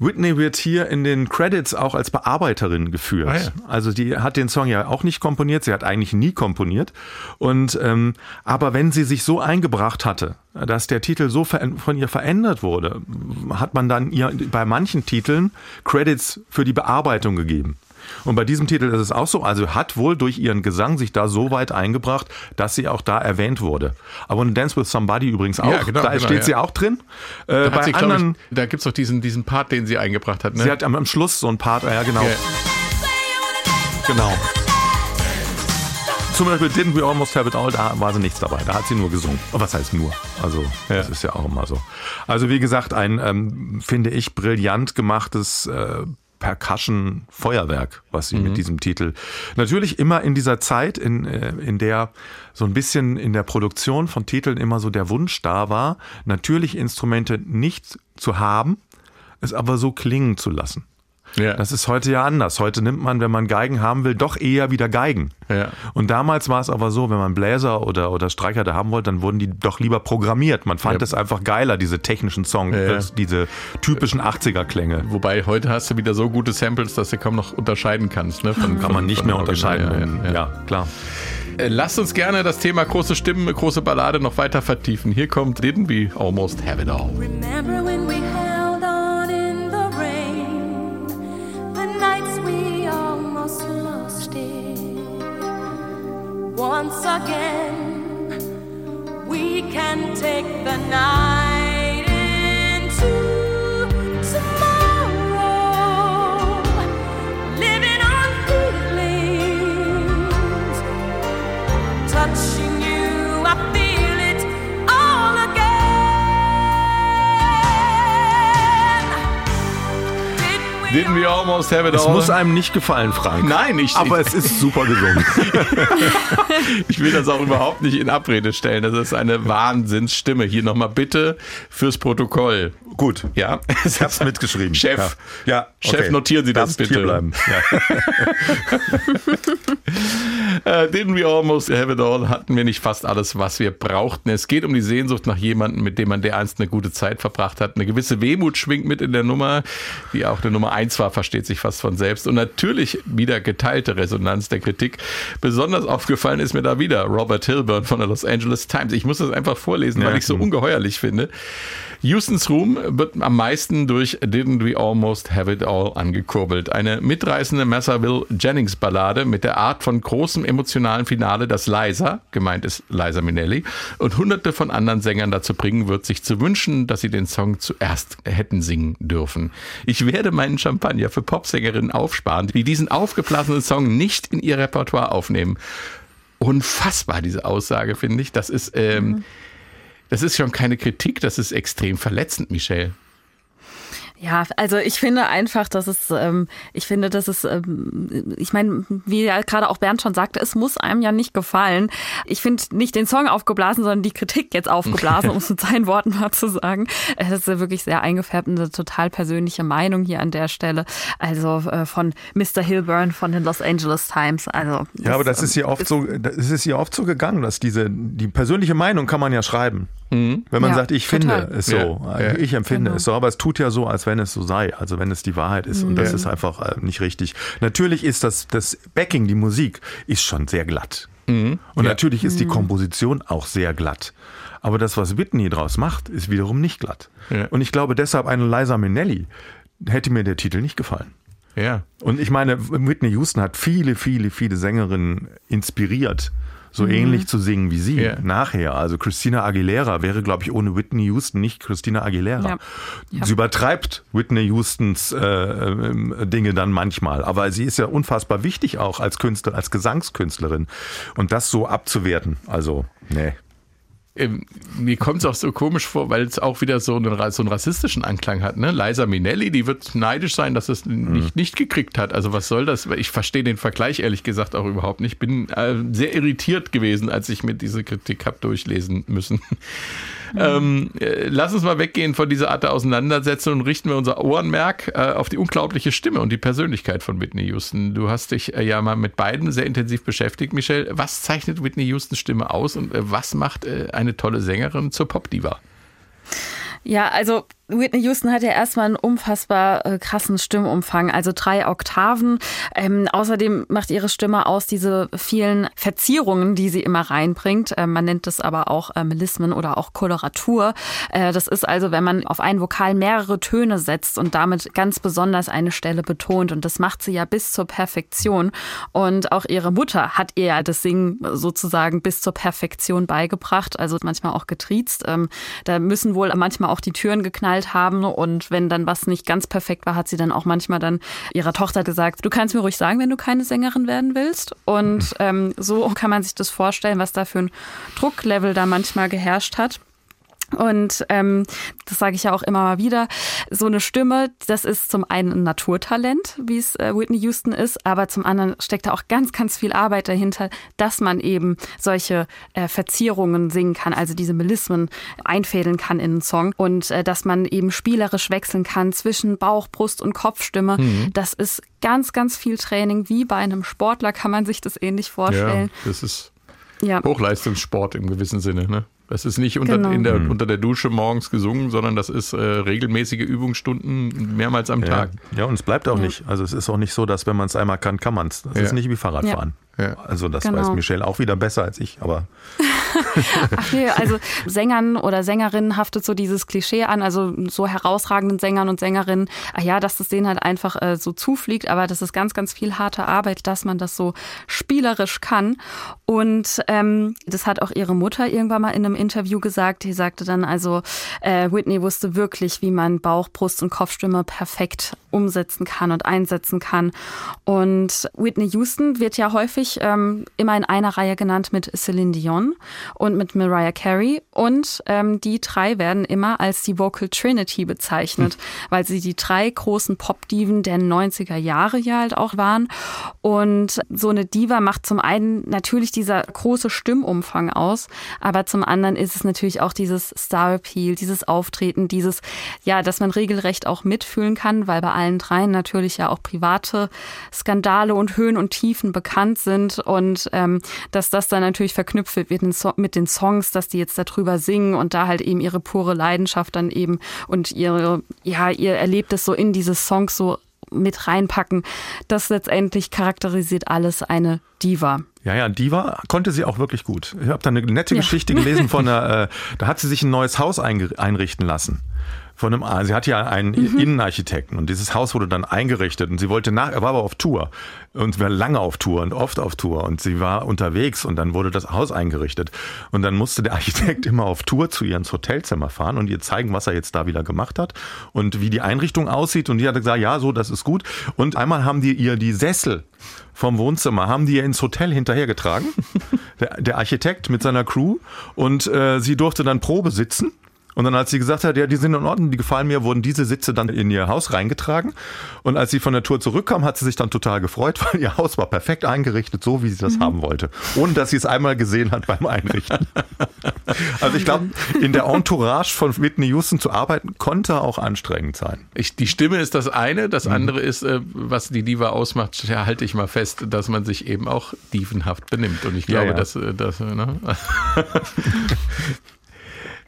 Whitney wird hier in den Credits auch als Bearbeiterin geführt. Ah ja. Also die hat den Song ja auch nicht komponiert, sie hat eigentlich nie komponiert. Und ähm, aber wenn sie sich so eingebracht hatte, dass der Titel so von ihr verändert wurde, hat man dann ihr bei manchen Titeln Credits für die Bearbeitung gegeben. Und bei diesem Titel ist es auch so, also hat wohl durch ihren Gesang sich da so weit eingebracht, dass sie auch da erwähnt wurde. Aber in Dance with Somebody übrigens auch, Ja, genau, da genau, steht ja. sie auch drin. Äh, Da, bei sie, anderen, ich, da gibt es doch diesen, diesen Part, den sie eingebracht hat. Ne? sie hat am, am Schluss so ein Part, ja genau, Ja. genau. Zum Beispiel Didn't We Almost Have It All, da war sie nichts dabei. Da hat sie nur gesungen. Oh, Was heißt nur? Also, das ist ja auch immer so. Also, wie gesagt, ein, ähm, finde ich, brillant gemachtes äh, Percussion-Feuerwerk, was sie mit diesem Titel. Natürlich immer in dieser Zeit, in, äh, in der so ein bisschen in der Produktion von Titeln immer so der Wunsch da war, natürlich Instrumente nicht zu haben, es aber so klingen zu lassen. Ja. Das ist heute ja anders. Heute nimmt man, wenn man Geigen haben will, doch eher wieder Geigen. Ja. Und damals war es aber so, wenn man Bläser oder, oder Streicher da haben wollte, dann wurden die doch lieber programmiert. Man fand Ja. es einfach geiler, diese technischen Songs, Ja, ja. das- diese typischen 80er-Klänge. Wobei heute hast du wieder so gute Samples, dass du kaum noch unterscheiden kannst. Ne? Von, Kann von- man nicht mehr Original. unterscheiden. Ja, ja, ja. ja, klar. Äh, Lasst uns gerne das Thema große Stimmen, große Ballade noch weiter vertiefen. Hier kommt Didn't We Almost Have It All. Remember when Once again, we can take the night Almost Have It Es muss einem nicht gefallen, Frank. Nein, ich, Aber ich, es ist super gesungen. *laughs* ich will das auch überhaupt nicht in Abrede stellen. Das ist eine Wahnsinnsstimme. Hier nochmal bitte fürs Protokoll. Gut. Ja, Ich hab's mitgeschrieben. Chef. Ja, ja Chef, okay. notieren Sie das Darfst bitte. Hier bleiben. Ja. *laughs* Äh, didn't we almost have it all? Hatten wir nicht fast alles, was wir brauchten? Es geht um die Sehnsucht nach jemandem, mit dem man dereinst eine gute Zeit verbracht hat. Eine gewisse Wehmut schwingt mit in der Nummer, die auch eine Nummer eins war, versteht sich fast von selbst. Und natürlich wieder geteilte Resonanz der Kritik. Besonders aufgefallen ist mir da wieder Robert Hilburn von der Los Angeles Times. Ich muss das einfach vorlesen, weil Ja. ich so ungeheuerlich finde. Houstons Ruhm wird am meisten durch Didn't We Almost Have It All angekurbelt. Eine mitreißende Massaville Jennings Ballade mit der Art von großem emotionalen Finale, das Liza, gemeint ist Liza Minnelli, und hunderte von anderen Sängern dazu bringen wird, sich zu wünschen, dass sie den Song zuerst hätten singen dürfen. Ich werde meinen Champagner für Popsängerinnen aufsparen, die diesen aufgeblasenen Song nicht in ihr Repertoire aufnehmen. Unfassbar, diese Aussage, finde ich. Das ist, ähm, das ist schon keine Kritik, das ist extrem verletzend, Michelle. Ja, also ich finde einfach, dass es, ähm, ich finde, dass es, ähm, ich meine, wie ja gerade auch Bernd schon sagte, es muss einem ja nicht gefallen. Ich finde nicht den Song aufgeblasen, sondern die Kritik jetzt aufgeblasen, *laughs* um es mit seinen Worten mal zu sagen. Es ist wirklich sehr eingefärbt und eine total persönliche Meinung hier an der Stelle. Also äh, von Mr. Hilburn von den Los Angeles Times. Also Ja, aber das ist hier oft so, das ist hier oft so gegangen, dass diese, die persönliche Meinung kann man ja schreiben. Wenn man Ja, sagt, ich total. finde es so, Ja, ja. ich empfinde Genau. es so, aber es tut ja so, als wenn es so sei, also wenn es die Wahrheit ist und das ist einfach äh, nicht richtig. Natürlich ist das, das Backing, die Musik, ist schon sehr glatt. Und natürlich ist die Komposition auch sehr glatt. Aber das, was Whitney draus macht, ist wiederum nicht glatt. Ja. Und ich glaube deshalb eine Liza Minnelli hätte mir der Titel nicht gefallen. Ja. Und ich meine, Whitney Houston hat viele, viele, viele Sängerinnen inspiriert, so ähnlich zu singen wie sie Ja. nachher. Also Christina Aguilera wäre, glaube ich, ohne Whitney Houston nicht Christina Aguilera. Ja. Ja. Sie übertreibt Whitney Houstons äh, ähm, Dinge dann manchmal, aber sie ist ja unfassbar wichtig auch als Künstler, als Gesangskünstlerin. Und das so abzuwerten, also, nee. Ähm, mir kommt es auch so komisch vor, weil es auch wieder so einen, so einen rassistischen Anklang hat. Ne? Liza Minnelli, die wird neidisch sein, dass es nicht, nicht gekriegt hat. Also was soll das? Ich verstehe den Vergleich ehrlich gesagt auch überhaupt nicht. Bin äh, sehr irritiert gewesen, als ich mir diese Kritik habe durchlesen müssen. Ähm, äh, lass uns mal weggehen von dieser Art der Auseinandersetzung und richten wir unser Ohrenmerk äh, auf die unglaubliche Stimme und die Persönlichkeit von Whitney Houston. Du hast dich äh, ja mal mit beiden sehr intensiv beschäftigt, Michelle. Was zeichnet Whitney Houstons Stimme aus und äh, was macht äh, eine tolle Sängerin zur Popdiva? Ja, also Whitney Houston hat ja erstmal einen unfassbar äh, krassen Stimmumfang, also drei Oktaven. Ähm, außerdem macht ihre Stimme aus diese vielen Verzierungen, die sie immer reinbringt. Ähm, man nennt das aber auch äh, Melismen oder auch Koloratur. Äh, das ist also, wenn man auf einen Vokal mehrere Töne setzt und damit ganz besonders eine Stelle betont. Und das macht sie ja bis zur Perfektion. Und auch ihre Mutter hat ihr ja das Singen sozusagen bis zur Perfektion beigebracht, also manchmal auch getriezt. Ähm, da müssen wohl manchmal auch die Türen geknallt haben und wenn dann was nicht ganz perfekt war, hat sie dann auch manchmal dann ihrer Tochter gesagt, du kannst mir ruhig sagen, wenn du keine Sängerin werden willst. Und ähm, so kann man sich das vorstellen, was da für ein Drucklevel da manchmal geherrscht hat. Und ähm, das sage ich ja auch immer mal wieder, so eine Stimme, das ist zum einen ein Naturtalent, wie es äh, Whitney Houston ist, aber zum anderen steckt da auch ganz, ganz viel Arbeit dahinter, dass man eben solche äh, Verzierungen singen kann, also diese Melismen einfädeln kann in einen Song und äh, dass man eben spielerisch wechseln kann zwischen Bauch, Brust und Kopfstimme. Das ist ganz, ganz viel Training, wie bei einem Sportler kann man sich das ähnlich Ja, vorstellen. das ist Ja. Hochleistungssport im gewissen Sinne. Ne? Das ist nicht unter, Genau. in der, unter der Dusche morgens gesungen, sondern das ist äh, regelmäßige Übungsstunden mehrmals am Ja. Tag. ja, und es bleibt auch nicht. Also es ist auch nicht so, dass wenn man es einmal kann, kann man es. Das Ja. ist nicht wie Fahrradfahren. Ja. Also das Genau. weiß Michelle auch wieder besser als ich, aber *laughs* Ach nee, also Sängern oder Sängerinnen haftet so dieses Klischee an, also so herausragenden Sängern und Sängerinnen, ah ja, dass das denen halt einfach äh, so zufliegt, aber das ist ganz, ganz viel harte Arbeit, dass man das so spielerisch kann. Und ähm, das hat auch ihre Mutter irgendwann mal in einem Interview gesagt. Die sagte dann also, äh, Whitney wusste wirklich, wie man Bauch, Brust und Kopfstimme perfekt umsetzen kann und einsetzen kann. Und Whitney Houston wird ja häufig ähm, immer in einer Reihe genannt mit Celine Dion und mit Mariah Carey. Und ähm, die drei werden immer als die Vocal Trinity bezeichnet, weil sie die drei großen Pop-Diven der 90er Jahre ja halt auch waren. Und so eine Diva macht zum einen natürlich dieser große Stimmumfang aus, aber zum anderen ist es natürlich auch dieses Star-Appeal, dieses Auftreten, dieses, ja, dass man regelrecht auch mitfühlen kann, weil bei allen dreien natürlich ja auch private Skandale und Höhen und Tiefen bekannt sind und ähm, dass das dann natürlich verknüpft wird mit den, so mit den Songs, dass die jetzt darüber singen und da halt eben ihre pure Leidenschaft dann eben und ihre, ja, ihr Erlebtes so in diese Songs so mit reinpacken. Das letztendlich charakterisiert alles eine Diva. Ja, ja, Diva konnte sie auch wirklich gut. Ich habe da eine nette Ja. Geschichte gelesen von einer, äh, da hat sie sich ein neues Haus einrichten lassen. Von einem, sie hat ja einen Mhm. Innenarchitekten und dieses Haus wurde dann eingerichtet und sie wollte nach, er war aber auf Tour und war lange auf Tour und oft auf Tour und sie war unterwegs und dann wurde das Haus eingerichtet und dann musste der *laughs* Architekt immer auf Tour zu ihr ins Hotelzimmer fahren und ihr zeigen, was er jetzt da wieder gemacht hat und wie die Einrichtung aussieht und die hat gesagt, ja, so, das ist gut und einmal haben die ihr die Sessel vom Wohnzimmer haben die ihr ins Hotel hinterhergetragen, *laughs* der, der Architekt mit seiner Crew und äh, sie durfte dann Probe sitzen und dann, als sie gesagt hat, ja, die sind in Ordnung, die gefallen mir, wurden diese Sitze dann in ihr Haus reingetragen. Und als sie von der Tour zurückkam, hat sie sich dann total gefreut, *laughs* weil ihr Haus war perfekt eingerichtet, so wie sie das haben wollte. Ohne dass sie es einmal gesehen hat beim Einrichten. *laughs* also ich glaube, in der Entourage von Whitney Houston zu arbeiten, konnte auch anstrengend sein. Ich, die Stimme ist das eine, das andere ist, äh, was die Diva ausmacht, ja, halte ich mal fest, dass man sich eben auch dievenhaft benimmt. Und ich Ja, glaube, ja. dass äh, das. äh, Ne? *laughs*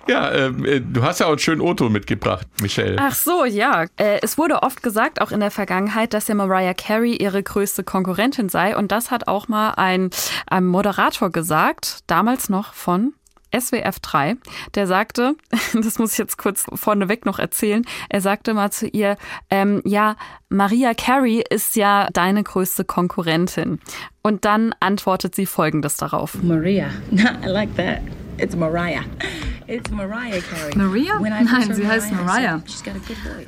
ja, ähm, äh, du hast ja auch einen schönen O-Ton mitgebracht, Michelle. Ach so, ja. Äh, es wurde oft gesagt, auch in der Vergangenheit, dass ja Mariah Carey ihre größte Konkurrentin sei. Und das hat auch mal ein, ein Moderator gesagt, damals noch von SWF 3, der sagte, *laughs* das muss ich jetzt kurz vorneweg noch erzählen, er sagte mal zu ihr, ähm, ja, Maria Carey ist ja deine größte Konkurrentin. Und dann antwortet sie folgendes darauf. Maria. *laughs* I like that. It's Mariah. It's Mariah Carey. Maria? Nein, sie heißt Mariah.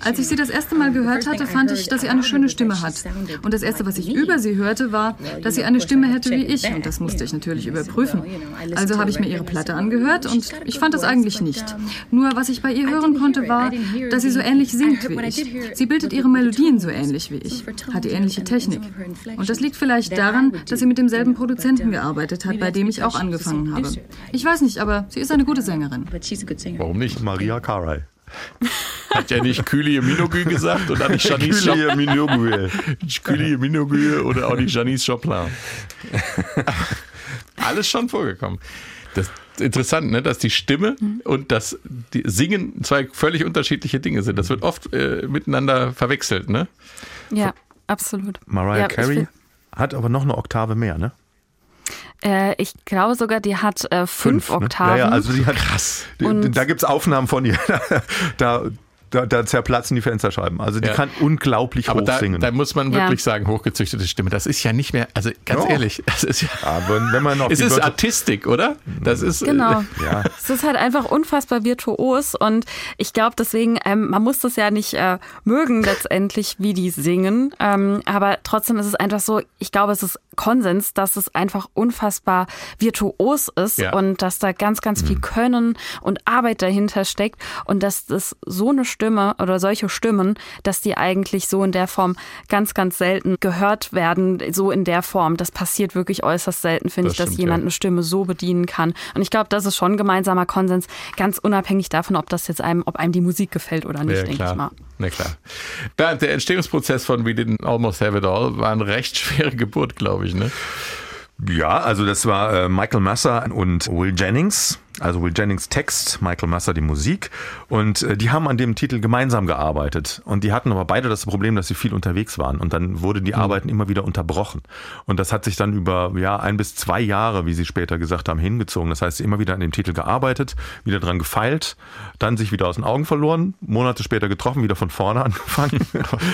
Als ich sie das erste Mal gehört hatte, fand ich, dass sie eine schöne Stimme hat. Und das erste, was ich über sie hörte, war, dass sie eine Stimme hätte wie ich. Und das musste ich natürlich überprüfen. Also habe ich mir ihre Platte angehört und ich fand das eigentlich nicht. Nur was ich bei ihr hören konnte, war, dass sie so ähnlich singt wie ich. Sie bildet ihre Melodien so ähnlich wie ich, hat die ähnliche Technik. Und das liegt vielleicht daran, dass sie mit demselben Produzenten gearbeitet hat, bei dem ich auch angefangen habe. Ich weiß nicht, aber sie ist eine gute Sängerin. But she's a good singer. Warum nicht? Maria Carey. *laughs* Hat ja nicht Külie Minogü gesagt und auch nicht Janice Joplin. Julia Minogue. *laughs* Külie Minogü oder auch nicht Janice Joplin. *laughs* Alles schon vorgekommen. Das ist interessant, ne? dass die Stimme und das Singen zwei völlig unterschiedliche Dinge sind. Das wird oft äh, miteinander verwechselt. Ne? Ja, absolut. Mariah ja, Carey hat aber noch eine Oktave mehr, ne? Äh, ich glaube sogar, die hat äh, fünf, ne? Oktaven. Ja, ja, also die hat krass. Und- da gibt's Aufnahmen von ihr. *laughs* da, da, da zerplatzen die Fensterscheiben. Also die Ja. kann unglaublich Aber hoch da, singen. da muss man Ja. wirklich sagen, hochgezüchtete Stimme. Das ist ja nicht mehr, also ganz Doch. ehrlich, das ist ja. aber wenn man auf Es die ist Wörter- Artistik, oder? Das ist äh, Genau. Ja. Es ist halt einfach unfassbar virtuos und ich glaube deswegen, ähm, man muss das ja nicht äh, mögen letztendlich, wie die singen, ähm, aber trotzdem ist es einfach so, ich glaube, es ist Konsens, dass es einfach unfassbar virtuos ist Ja. und dass da ganz, ganz viel Können und Arbeit dahinter steckt und dass das so eine Stimme oder solche Stimmen, dass die eigentlich so in der Form ganz, ganz selten gehört werden, so in der Form. Das passiert wirklich äußerst selten, finde ich, dass stimmt, jemand ja. eine Stimme so bedienen kann. Und ich glaube, das ist schon gemeinsamer Konsens, ganz unabhängig davon, ob das jetzt einem, ob einem die Musik gefällt oder nicht, Ja, denke ich mal. Na klar. Bernd, der Entstehungsprozess von We Didn't Almost Have It All war eine recht schwere Geburt, glaube ich. Ne? Ja, also das war äh, Michael Masser und Will Jennings. Also Will Jennings Text, Michael Masser die Musik. Und äh, die haben an dem Titel gemeinsam gearbeitet. Und die hatten aber beide das Problem, dass sie viel unterwegs waren. Und dann wurden die Arbeiten immer wieder unterbrochen. Und das hat sich dann über ja, ein bis zwei Jahre, wie sie später gesagt haben, hingezogen. Das heißt, immer wieder an dem Titel gearbeitet, wieder dran gefeilt, dann sich wieder aus den Augen verloren, Monate später getroffen, wieder von vorne *laughs* angefangen,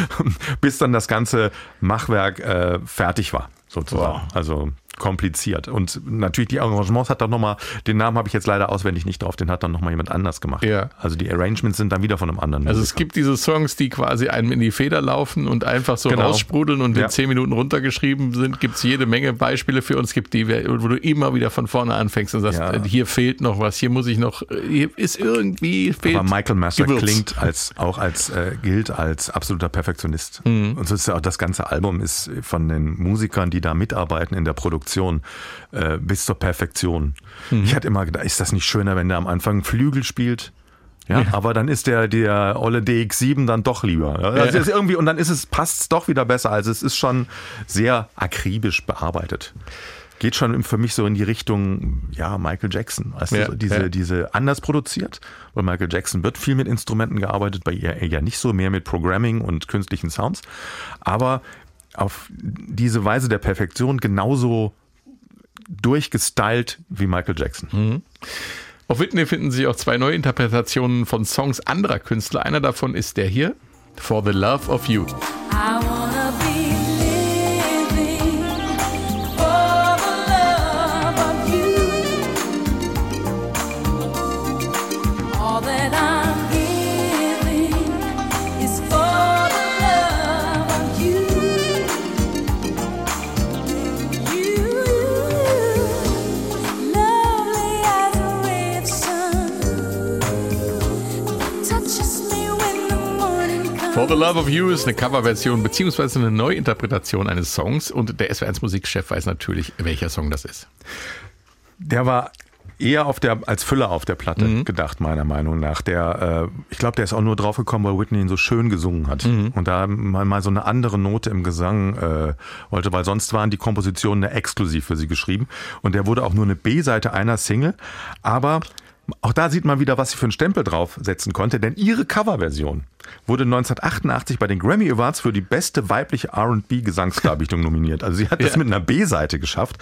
*laughs* bis dann das ganze Machwerk äh, fertig war, sozusagen. Also kompliziert. Und natürlich die Arrangements hat dann nochmal, den Namen habe ich jetzt leider auswendig nicht drauf, den hat dann nochmal jemand anders gemacht. Ja. Also die Arrangements sind dann wieder von einem anderen. Also es Musiker. gibt diese Songs, die quasi einem in die Feder laufen und einfach so Genau. raussprudeln und Ja. in zehn Minuten runtergeschrieben sind. Gibt es jede Menge Beispiele für uns. gibt die, wo du immer wieder von vorne anfängst und sagst, Ja. äh, hier fehlt noch was, hier muss ich noch, äh, hier ist irgendwie fehlt. Aber Michael Gewürz. klingt als auch als äh, gilt als absoluter Perfektionist. Mhm. Und so ist ja auch das ganze Album ist von den Musikern, die da mitarbeiten in der Produktion, äh, bis zur Perfektion. Mhm. Ich hatte immer gedacht, ist das nicht schöner, wenn der am Anfang Flügel spielt? Ja, aber dann ist der der olle DX7 dann doch lieber. Ja, Also Ja. irgendwie und dann ist es passt doch wieder besser. Also es ist schon sehr akribisch bearbeitet. Geht schon für mich so in die Richtung, ja, Michael Jackson. Weißt Ja, diese, ja. diese anders produziert, weil Michael Jackson wird viel mit Instrumenten gearbeitet, bei ihr ja nicht so mehr mit Programming und künstlichen Sounds, aber auf diese Weise der Perfektion genauso durchgestylt wie Michael Jackson. Auf Whitney finden sich auch zwei Neuinterpretationen von Songs anderer Künstler. Einer davon ist der hier, For the Love of You. The Love of You ist eine Coverversion beziehungsweise eine Neuinterpretation eines Songs und der SW1 Musikchef weiß natürlich, welcher Song das ist. Der war eher auf der, als Füller auf der Platte gedacht, meiner Meinung nach. Der, äh, ich glaube, der ist auch nur draufgekommen, weil Whitney ihn so schön gesungen hat. Und da mal, mal so eine andere Note im Gesang äh, wollte, weil sonst waren die Kompositionen exklusiv für sie geschrieben. Und der wurde auch nur eine B-Seite einer Single. Aber auch da sieht man wieder, was sie für einen Stempel draufsetzen konnte, denn ihre Coverversion wurde 1988 bei den Grammy Awards für die beste weibliche R&B-Gesangsdarbietung nominiert. Also sie hat das Ja. mit einer B-Seite geschafft.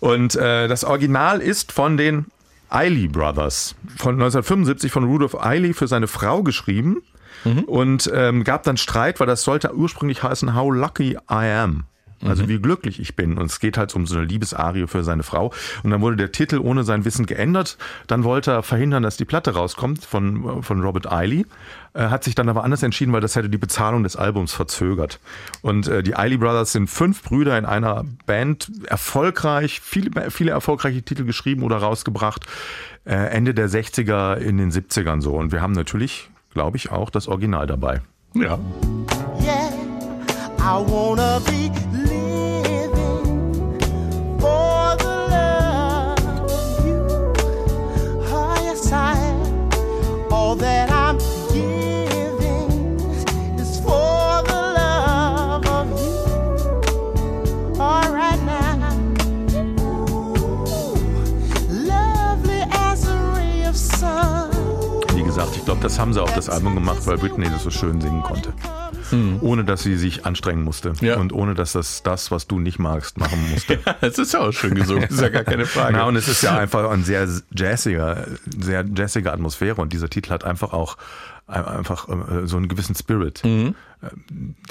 Und äh, das Original ist von den Eiley Brothers von 1975 von Rudolph Eiley für seine Frau geschrieben und ähm, gab dann Streit, weil das sollte ursprünglich heißen How Lucky I Am. Also wie glücklich ich bin. Und es geht halt um so eine Liebesarie für seine Frau. Und dann wurde der Titel ohne sein Wissen geändert. Dann wollte er verhindern, dass die Platte rauskommt von, von Robert Eiley. Äh, hat sich dann aber anders entschieden, weil das hätte die Bezahlung des Albums verzögert. Und äh, die Eiley Brothers sind fünf Brüder in einer Band, erfolgreich, viele, viele erfolgreiche Titel geschrieben oder rausgebracht. Äh, Ende der 60er, in den 70ern so. Und wir haben natürlich, glaube ich, auch das Original dabei. Ja. Yeah, I wanna be glaube, das haben sie auf das Album gemacht, weil Whitney das so schön singen konnte. Ohne dass sie sich anstrengen musste. Ja. Und ohne dass das das, was du nicht magst, machen musste. *laughs* Das ist ja auch schön gesungen, ist ja gar keine Frage. Na, und es ist ja einfach ein sehr jazziger, sehr jazzige Atmosphäre und dieser Titel hat einfach auch ein- einfach äh, so einen gewissen Spirit, Mhm. äh,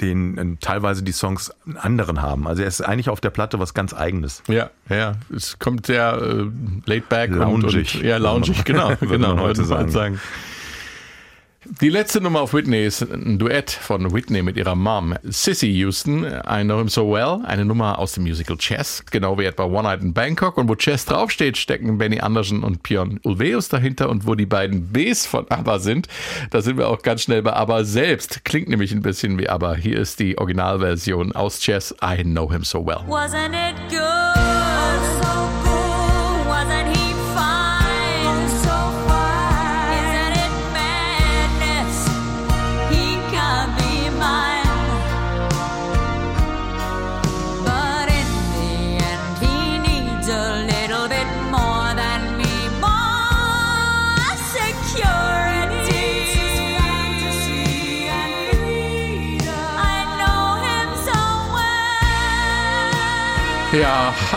den äh, teilweise die Songs anderen haben. Also er ist eigentlich auf der Platte was ganz Eigenes. Ja, ja, es kommt sehr äh, laid back und, Loungig. und ja, loungig, *laughs* genau, Würde genau, man heute man sagen. Die letzte Nummer auf Whitney ist ein Duett von Whitney mit ihrer Mom, Sissy Houston. I Know Him So Well, eine Nummer aus dem Musical Chess, genau wie etwa One Night in Bangkok. Und wo Chess draufsteht, stecken Benny Andersen und Björn Ulveus dahinter. Und wo die beiden Bs von ABBA sind, da sind wir auch ganz schnell bei ABBA selbst. Klingt nämlich ein bisschen wie ABBA. Hier ist die Originalversion aus Chess, I Know Him So Well. Wasn't it good.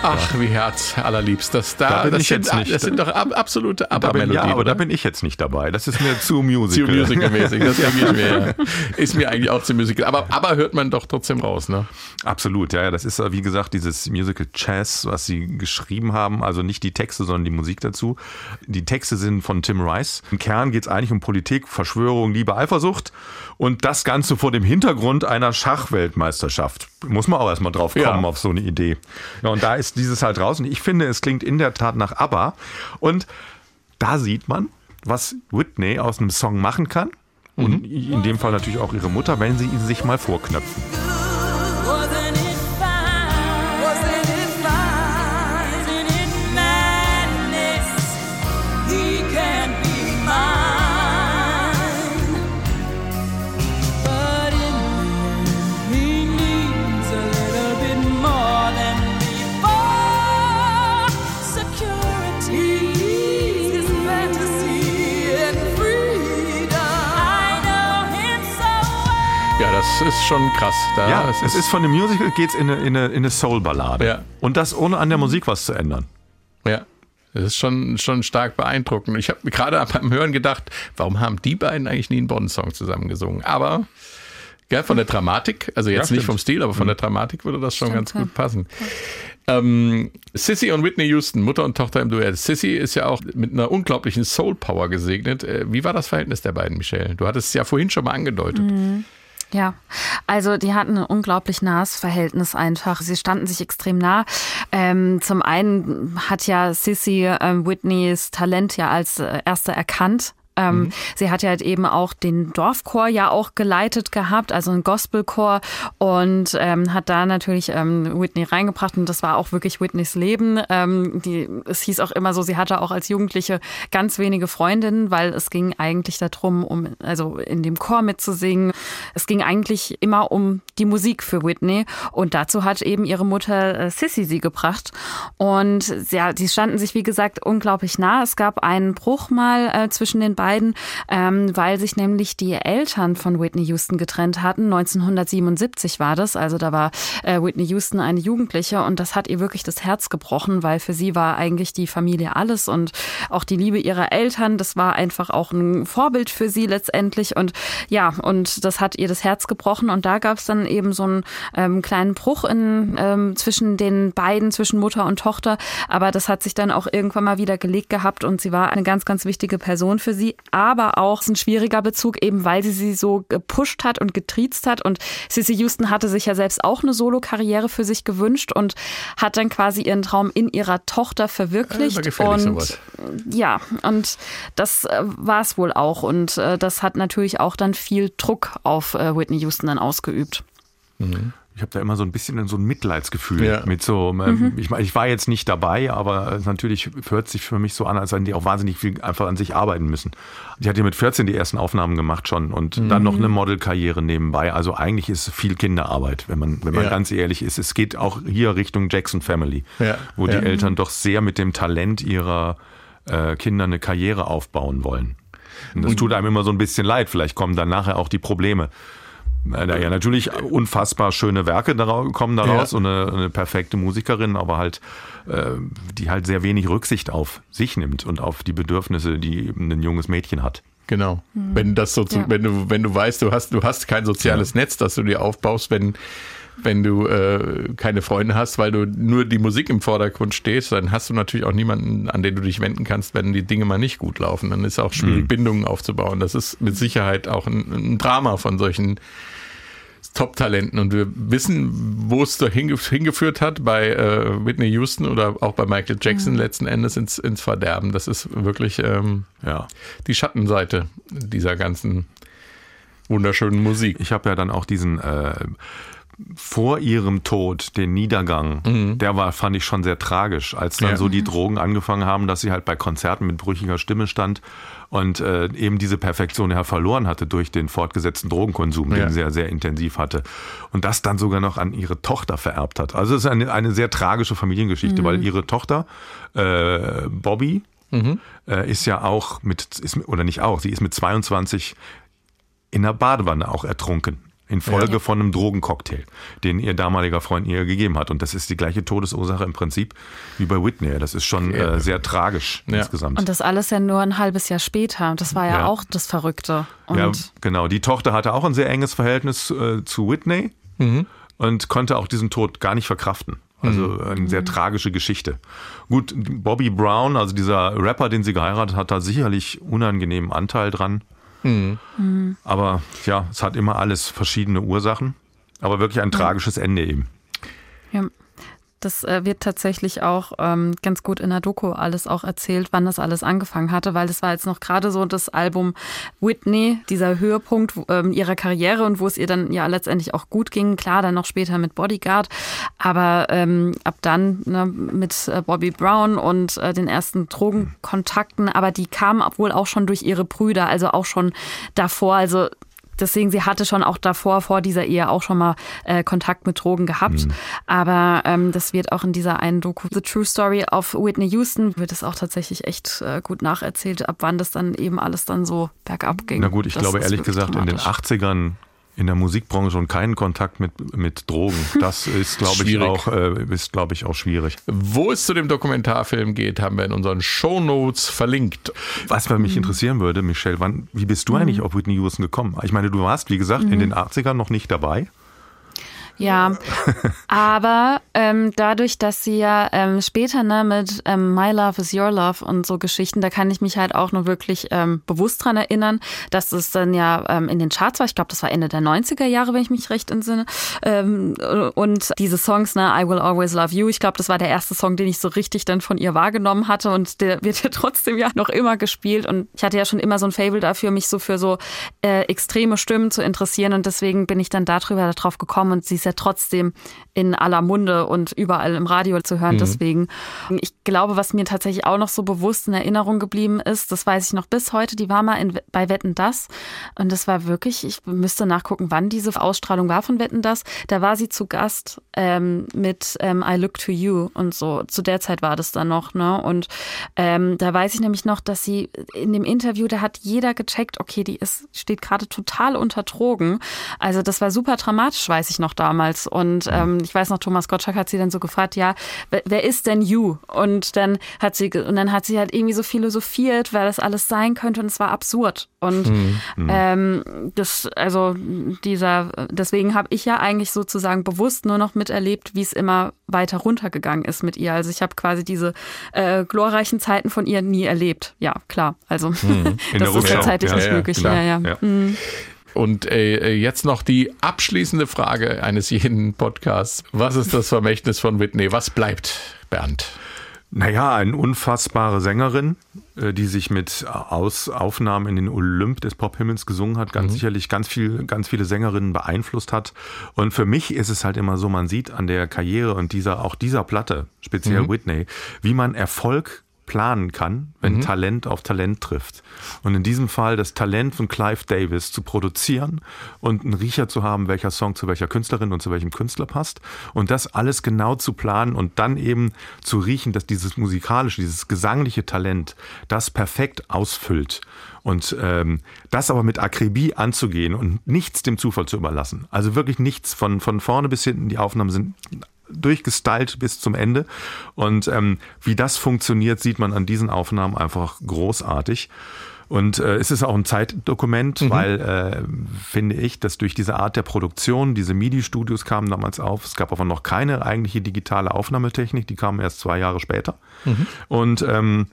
Ach, wie Herz allerliebst. Das, da, Da bin das, ich sind, das sind doch ab, absolute Da ABBA-Melodien. ja, aber da oder? bin ich jetzt nicht dabei. Das ist mir zu zu musical. musical-mäßig, das denke ich mir. Ist mir eigentlich auch zu musical. Aber, aber hört man doch trotzdem raus, ne? Absolut, ja, ja. Das ist äh, wie gesagt dieses Musical Chess, was sie geschrieben haben. Also nicht die Texte, sondern die Musik dazu. Die Texte sind von Tim Rice. Im Kern geht es eigentlich um Politik, Verschwörung, Liebe, Eifersucht. Und das Ganze vor dem Hintergrund einer Schachweltmeisterschaft. Muss man auch erstmal drauf kommen Ja. auf so eine Idee. Ja, und da ist dieses halt raus. Und ich finde, es klingt in der Tat nach ABBA. Und da sieht man, was Whitney aus einem Song machen kann. Und in dem Fall natürlich auch ihre Mutter, wenn sie ihn sich mal vorknöpfen. Das ist schon krass. Da, Ja, es es ist von dem Musical geht's in eine, in eine, in eine Soul-Ballade. Ja. Und das ohne an der Musik was zu ändern. Ja. Das ist schon, schon stark beeindruckend. Ich habe mir gerade *laughs* beim Hören gedacht, warum haben die beiden eigentlich nie einen Bond-Song zusammen gesungen? Aber gell, von der Dramatik, also jetzt Ja, nicht vom Stil, aber von der Dramatik würde das schon Stimmt, ganz ja. gut passen. Ähm, Sissy und Whitney Houston, Mutter und Tochter im Duett. Sissy ist ja auch mit einer unglaublichen Soul-Power gesegnet. Äh, Wie war das Verhältnis der beiden, Michelle? Du hattest es ja vorhin schon mal angedeutet. Ja, also die hatten ein unglaublich nahes Verhältnis einfach. Sie standen sich extrem nah. Ähm, zum einen hat ja Sissy ähm, Whitneys Talent ja als äh, erste erkannt. Ähm, Sie hat ja halt eben auch den Dorfchor ja auch geleitet gehabt, also einen Gospelchor und ähm, hat da natürlich ähm, Whitney reingebracht und das war auch wirklich Whitneys Leben. Ähm, die, es hieß auch immer so, sie hatte auch als Jugendliche ganz wenige Freundinnen, weil es ging eigentlich darum, um also in dem Chor mitzusingen. Es ging eigentlich immer um die Musik für Whitney und dazu hat eben ihre Mutter äh, Sissy sie gebracht und ja, die standen sich wie gesagt unglaublich nah. Es gab einen Bruch mal äh, zwischen den beiden, ähm, weil sich nämlich die Eltern von Whitney Houston getrennt hatten. 1977 war das, also da war äh, Whitney Houston eine Jugendliche und das hat ihr wirklich das Herz gebrochen, weil für sie war eigentlich die Familie alles und auch die Liebe ihrer Eltern, das war einfach auch ein Vorbild für sie letztendlich und ja, und das hat ihr das Herz gebrochen und da gab es dann eben so einen ähm, kleinen Bruch in, ähm, zwischen den beiden, zwischen Mutter und Tochter, aber das hat sich dann auch irgendwann mal wieder gelegt gehabt und sie war eine ganz, ganz wichtige Person für sie, aber auch ein schwieriger Bezug, eben weil sie sie so gepusht hat und getriezt hat und Sissy Houston hatte sich ja selbst auch eine Solo-Karriere für sich gewünscht und hat dann quasi ihren Traum in ihrer Tochter verwirklicht gefährlich, und sowas. ja, und das äh, war es wohl auch. Und äh, das hat natürlich auch dann viel Druck auf äh, Whitney Houston dann ausgeübt. Ich habe da immer so ein bisschen so ein Mitleidsgefühl Ja. mit so. ähm, Ich meine, ich war jetzt nicht dabei, aber natürlich hört sich für mich so an, als hätten die auch wahnsinnig viel einfach an sich arbeiten müssen. Die hat ja mit 14 die ersten Aufnahmen gemacht schon und dann noch eine Modelkarriere nebenbei. Also eigentlich ist es viel Kinderarbeit, wenn man wenn man Ja. ganz ehrlich ist. Es geht auch hier Richtung Jackson Family, Ja. wo Ja. die Eltern doch sehr mit dem Talent ihrer äh, Kinder eine Karriere aufbauen wollen. Und das tut einem immer so ein bisschen leid. Vielleicht kommen dann nachher auch die Probleme. Äh, Ja, natürlich unfassbar schöne Werke daraus, kommen daraus Ja. und eine, eine perfekte Musikerin, aber halt, äh, die halt sehr wenig Rücksicht auf sich nimmt und auf die Bedürfnisse, die eben ein junges Mädchen hat. Genau. Wenn das so, zu, Ja. wenn du, wenn du weißt, du hast, du hast kein soziales Netz, das du dir aufbaust, wenn wenn du äh, keine Freunde hast, weil du nur die Musik im Vordergrund stehst, dann hast du natürlich auch niemanden, an den du dich wenden kannst, wenn die Dinge mal nicht gut laufen. Dann ist es auch schwierig, Bindungen aufzubauen. Das ist mit Sicherheit auch ein, ein Drama von solchen Top-Talenten und wir wissen, wo es da hinge hingeführt hat bei äh, Whitney Houston oder auch bei Michael Jackson letzten Endes ins, ins Verderben. Das ist wirklich ähm, Ja. die Schattenseite dieser ganzen wunderschönen Musik. Ich habe ja dann auch diesen äh, vor ihrem Tod, den Niedergang, der war, fand ich schon sehr tragisch, als dann Ja. so die Drogen angefangen haben, dass sie halt bei Konzerten mit brüchiger Stimme stand und äh, eben diese Perfektion ja verloren hatte durch den fortgesetzten Drogenkonsum, Ja. den sie ja sehr intensiv hatte. Und das dann sogar noch an ihre Tochter vererbt hat. Also es ist eine, eine sehr tragische Familiengeschichte, weil ihre Tochter, äh, Bobby, äh, ist ja auch mit, ist, mit- oder nicht auch, sie ist mit 22 in der Badewanne auch ertrunken. Infolge von einem Drogencocktail, den ihr damaliger Freund ihr gegeben hat. Und das ist die gleiche Todesursache im Prinzip wie bei Whitney. Das ist schon äh, sehr tragisch Ja. insgesamt. Und das alles ja nur ein halbes Jahr später. Und das war ja, Ja. auch das Verrückte. Und ja, genau. Die Tochter hatte auch ein sehr enges Verhältnis äh, zu Whitney und konnte auch diesen Tod gar nicht verkraften. Also eine sehr tragische Geschichte. Gut, Bobby Brown, also dieser Rapper, den sie geheiratet hat, hat sicherlich unangenehmen Anteil dran. Aber ja, es hat immer alles verschiedene Ursachen. Aber wirklich ein tragisches Ende eben. Ja, das äh, wird tatsächlich auch ähm, ganz gut in der Doku alles auch erzählt, wann das alles angefangen hatte, weil das war jetzt noch gerade so das Album Whitney, dieser Höhepunkt ähm, ihrer Karriere und wo es ihr dann ja letztendlich auch gut ging. Klar, dann noch später mit Bodyguard, aber ähm, ab dann ne, mit äh, Bobby Brown und äh, den ersten Drogenkontakten, aber die kamen wohl auch schon durch ihre Brüder, also auch schon davor, also Deswegen, sie hatte schon auch davor, vor dieser Ehe auch schon mal äh, Kontakt mit Drogen gehabt. Aber ähm, das wird auch in dieser einen Doku, The True Story of Whitney Houston, wird es auch tatsächlich echt äh, gut nacherzählt, ab wann das dann eben alles dann so bergab ging. Na gut, ich Das glaube ehrlich gesagt, in den dramatisch. 80ern in der Musikbranche und keinen Kontakt mit, mit Drogen. Das *laughs* ist, glaube ich, auch, äh, ist, glaube ich, auch schwierig. Wo es zu dem Dokumentarfilm geht, haben wir in unseren Shownotes verlinkt. Was mich interessieren würde, Michelle, wann, wie bist du eigentlich auf Whitney Houston gekommen? Ich meine, du warst, wie gesagt, in den 80ern noch nicht dabei. Ja, aber ähm, dadurch, dass sie ja ähm, später ne, mit ähm, My Love is Your Love und so Geschichten, da kann ich mich halt auch nur wirklich ähm, bewusst dran erinnern, dass es dann ja ähm, in den Charts war. Ich glaube, das war Ende der 90er Jahre, wenn ich mich recht entsinne. Ähm, und diese Songs, ne, I Will Always Love You, ich glaube, das war der erste Song, den ich so richtig dann von ihr wahrgenommen hatte und der wird ja *laughs* trotzdem ja noch immer gespielt. Und ich hatte ja schon immer so ein Fable dafür, mich so für so äh, extreme Stimmen zu interessieren und deswegen bin ich dann darüber darauf gekommen und sie ist ja trotzdem in aller Munde und überall im Radio zu hören. Deswegen, ich glaube, was mir tatsächlich auch noch so bewusst in Erinnerung geblieben ist, das weiß ich noch bis heute, die war mal in, bei Wetten Das und das war wirklich, ich müsste nachgucken, wann diese Ausstrahlung war von Wetten Das. Da war sie zu Gast ähm, mit ähm, I Look to You und so. Zu der Zeit war das dann noch, ne? Und ähm, da weiß ich nämlich noch, dass sie in dem Interview, da hat jeder gecheckt, okay, die ist, steht gerade total unter Drogen. Also das war super dramatisch, weiß ich noch damals. Und ähm, ich weiß noch, Thomas Gottschalk hat sie dann so gefragt, ja, wer, ist denn you? Und dann hat sie und dann hat sie halt irgendwie so philosophiert, wer das alles sein könnte und es war absurd. Und ähm, das, also dieser, deswegen habe ich ja eigentlich sozusagen bewusst nur noch miterlebt, wie es immer weiter runtergegangen ist mit ihr. Also ich habe quasi diese äh, glorreichen Zeiten von ihr nie erlebt. Ja, klar. Also *laughs* der das ist Rückschau. zeitlich Ja, nicht ja, möglich. klar. Ja, ja. Ja. Mhm. Und äh, jetzt noch die abschließende Frage eines jeden Podcasts. Was ist das Vermächtnis von Whitney? Was bleibt, Bernd? Naja, eine unfassbare Sängerin, äh, die sich mit Aus Aufnahmen in den Olymp des Pophimmels gesungen hat, ganz sicherlich ganz viel, ganz viele Sängerinnen beeinflusst hat. Und für mich ist es halt immer so, man sieht an der Karriere und dieser, auch dieser Platte, speziell Whitney, wie man Erfolg planen kann, wenn Talent auf Talent trifft. Und in diesem Fall das Talent von Clive Davis zu produzieren und einen Riecher zu haben, welcher Song zu welcher Künstlerin und zu welchem Künstler passt und das alles genau zu planen und dann eben zu riechen, dass dieses musikalische, dieses gesangliche Talent das perfekt ausfüllt und ähm, das aber mit Akribie anzugehen und nichts dem Zufall zu überlassen. Also wirklich nichts von, von vorne bis hinten. Die Aufnahmen sind durchgestylt bis zum Ende. Und ähm, wie das funktioniert, sieht man an diesen Aufnahmen einfach großartig. Und äh, es ist auch ein Zeitdokument, weil, äh, finde ich, dass durch diese Art der Produktion, diese MIDI-Studios kamen damals auf. Es gab aber noch keine eigentliche digitale Aufnahmetechnik, die kamen erst zwei Jahre später. Und ähm,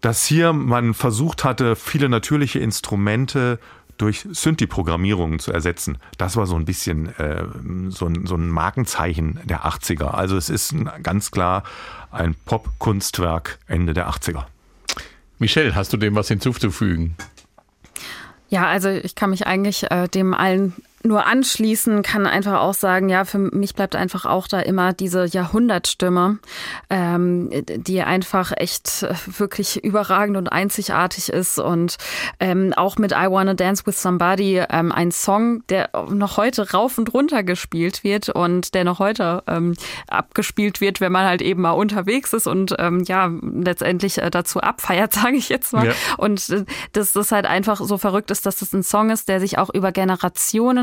dass hier man versucht hatte, viele natürliche Instrumente durch Synthi-Programmierungen zu ersetzen. Das war so ein bisschen äh, so, ein, so ein Markenzeichen der 80er. Also es ist ein, ganz klar ein Pop-Kunstwerk Ende der 80er. Michelle, hast du dem was hinzuzufügen? Ja, also ich kann mich eigentlich äh, dem allen nur anschließen, kann einfach auch sagen, ja, für mich bleibt einfach auch da immer diese Jahrhundertstimme, ähm, die einfach echt äh, wirklich überragend und einzigartig ist und ähm, auch mit I Wanna Dance with Somebody ähm, ein Song, der noch heute rauf und runter gespielt wird und der noch heute ähm, abgespielt wird, wenn man halt eben mal unterwegs ist und ähm, ja, letztendlich äh, dazu abfeiert, *laughs* sage ich jetzt mal. Ja. Und äh, dass das halt einfach so verrückt ist, dass das ein Song ist, der sich auch über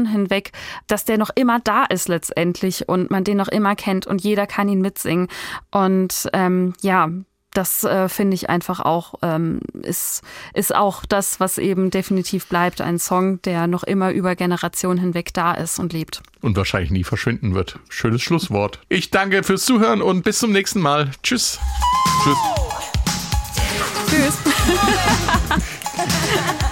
Generationen hinweg, dass der noch immer da ist letztendlich und man den noch immer kennt und jeder kann ihn mitsingen. Und ähm, ja, das äh, finde ich einfach auch, ähm, ist, ist auch das, was eben definitiv bleibt. Ein Song, der noch immer über Generationen hinweg da ist und lebt. Und wahrscheinlich nie verschwinden wird. Schönes Schlusswort. Ich danke fürs Zuhören und bis zum nächsten Mal. Tschüss. Tschüss. Tschüss. *laughs*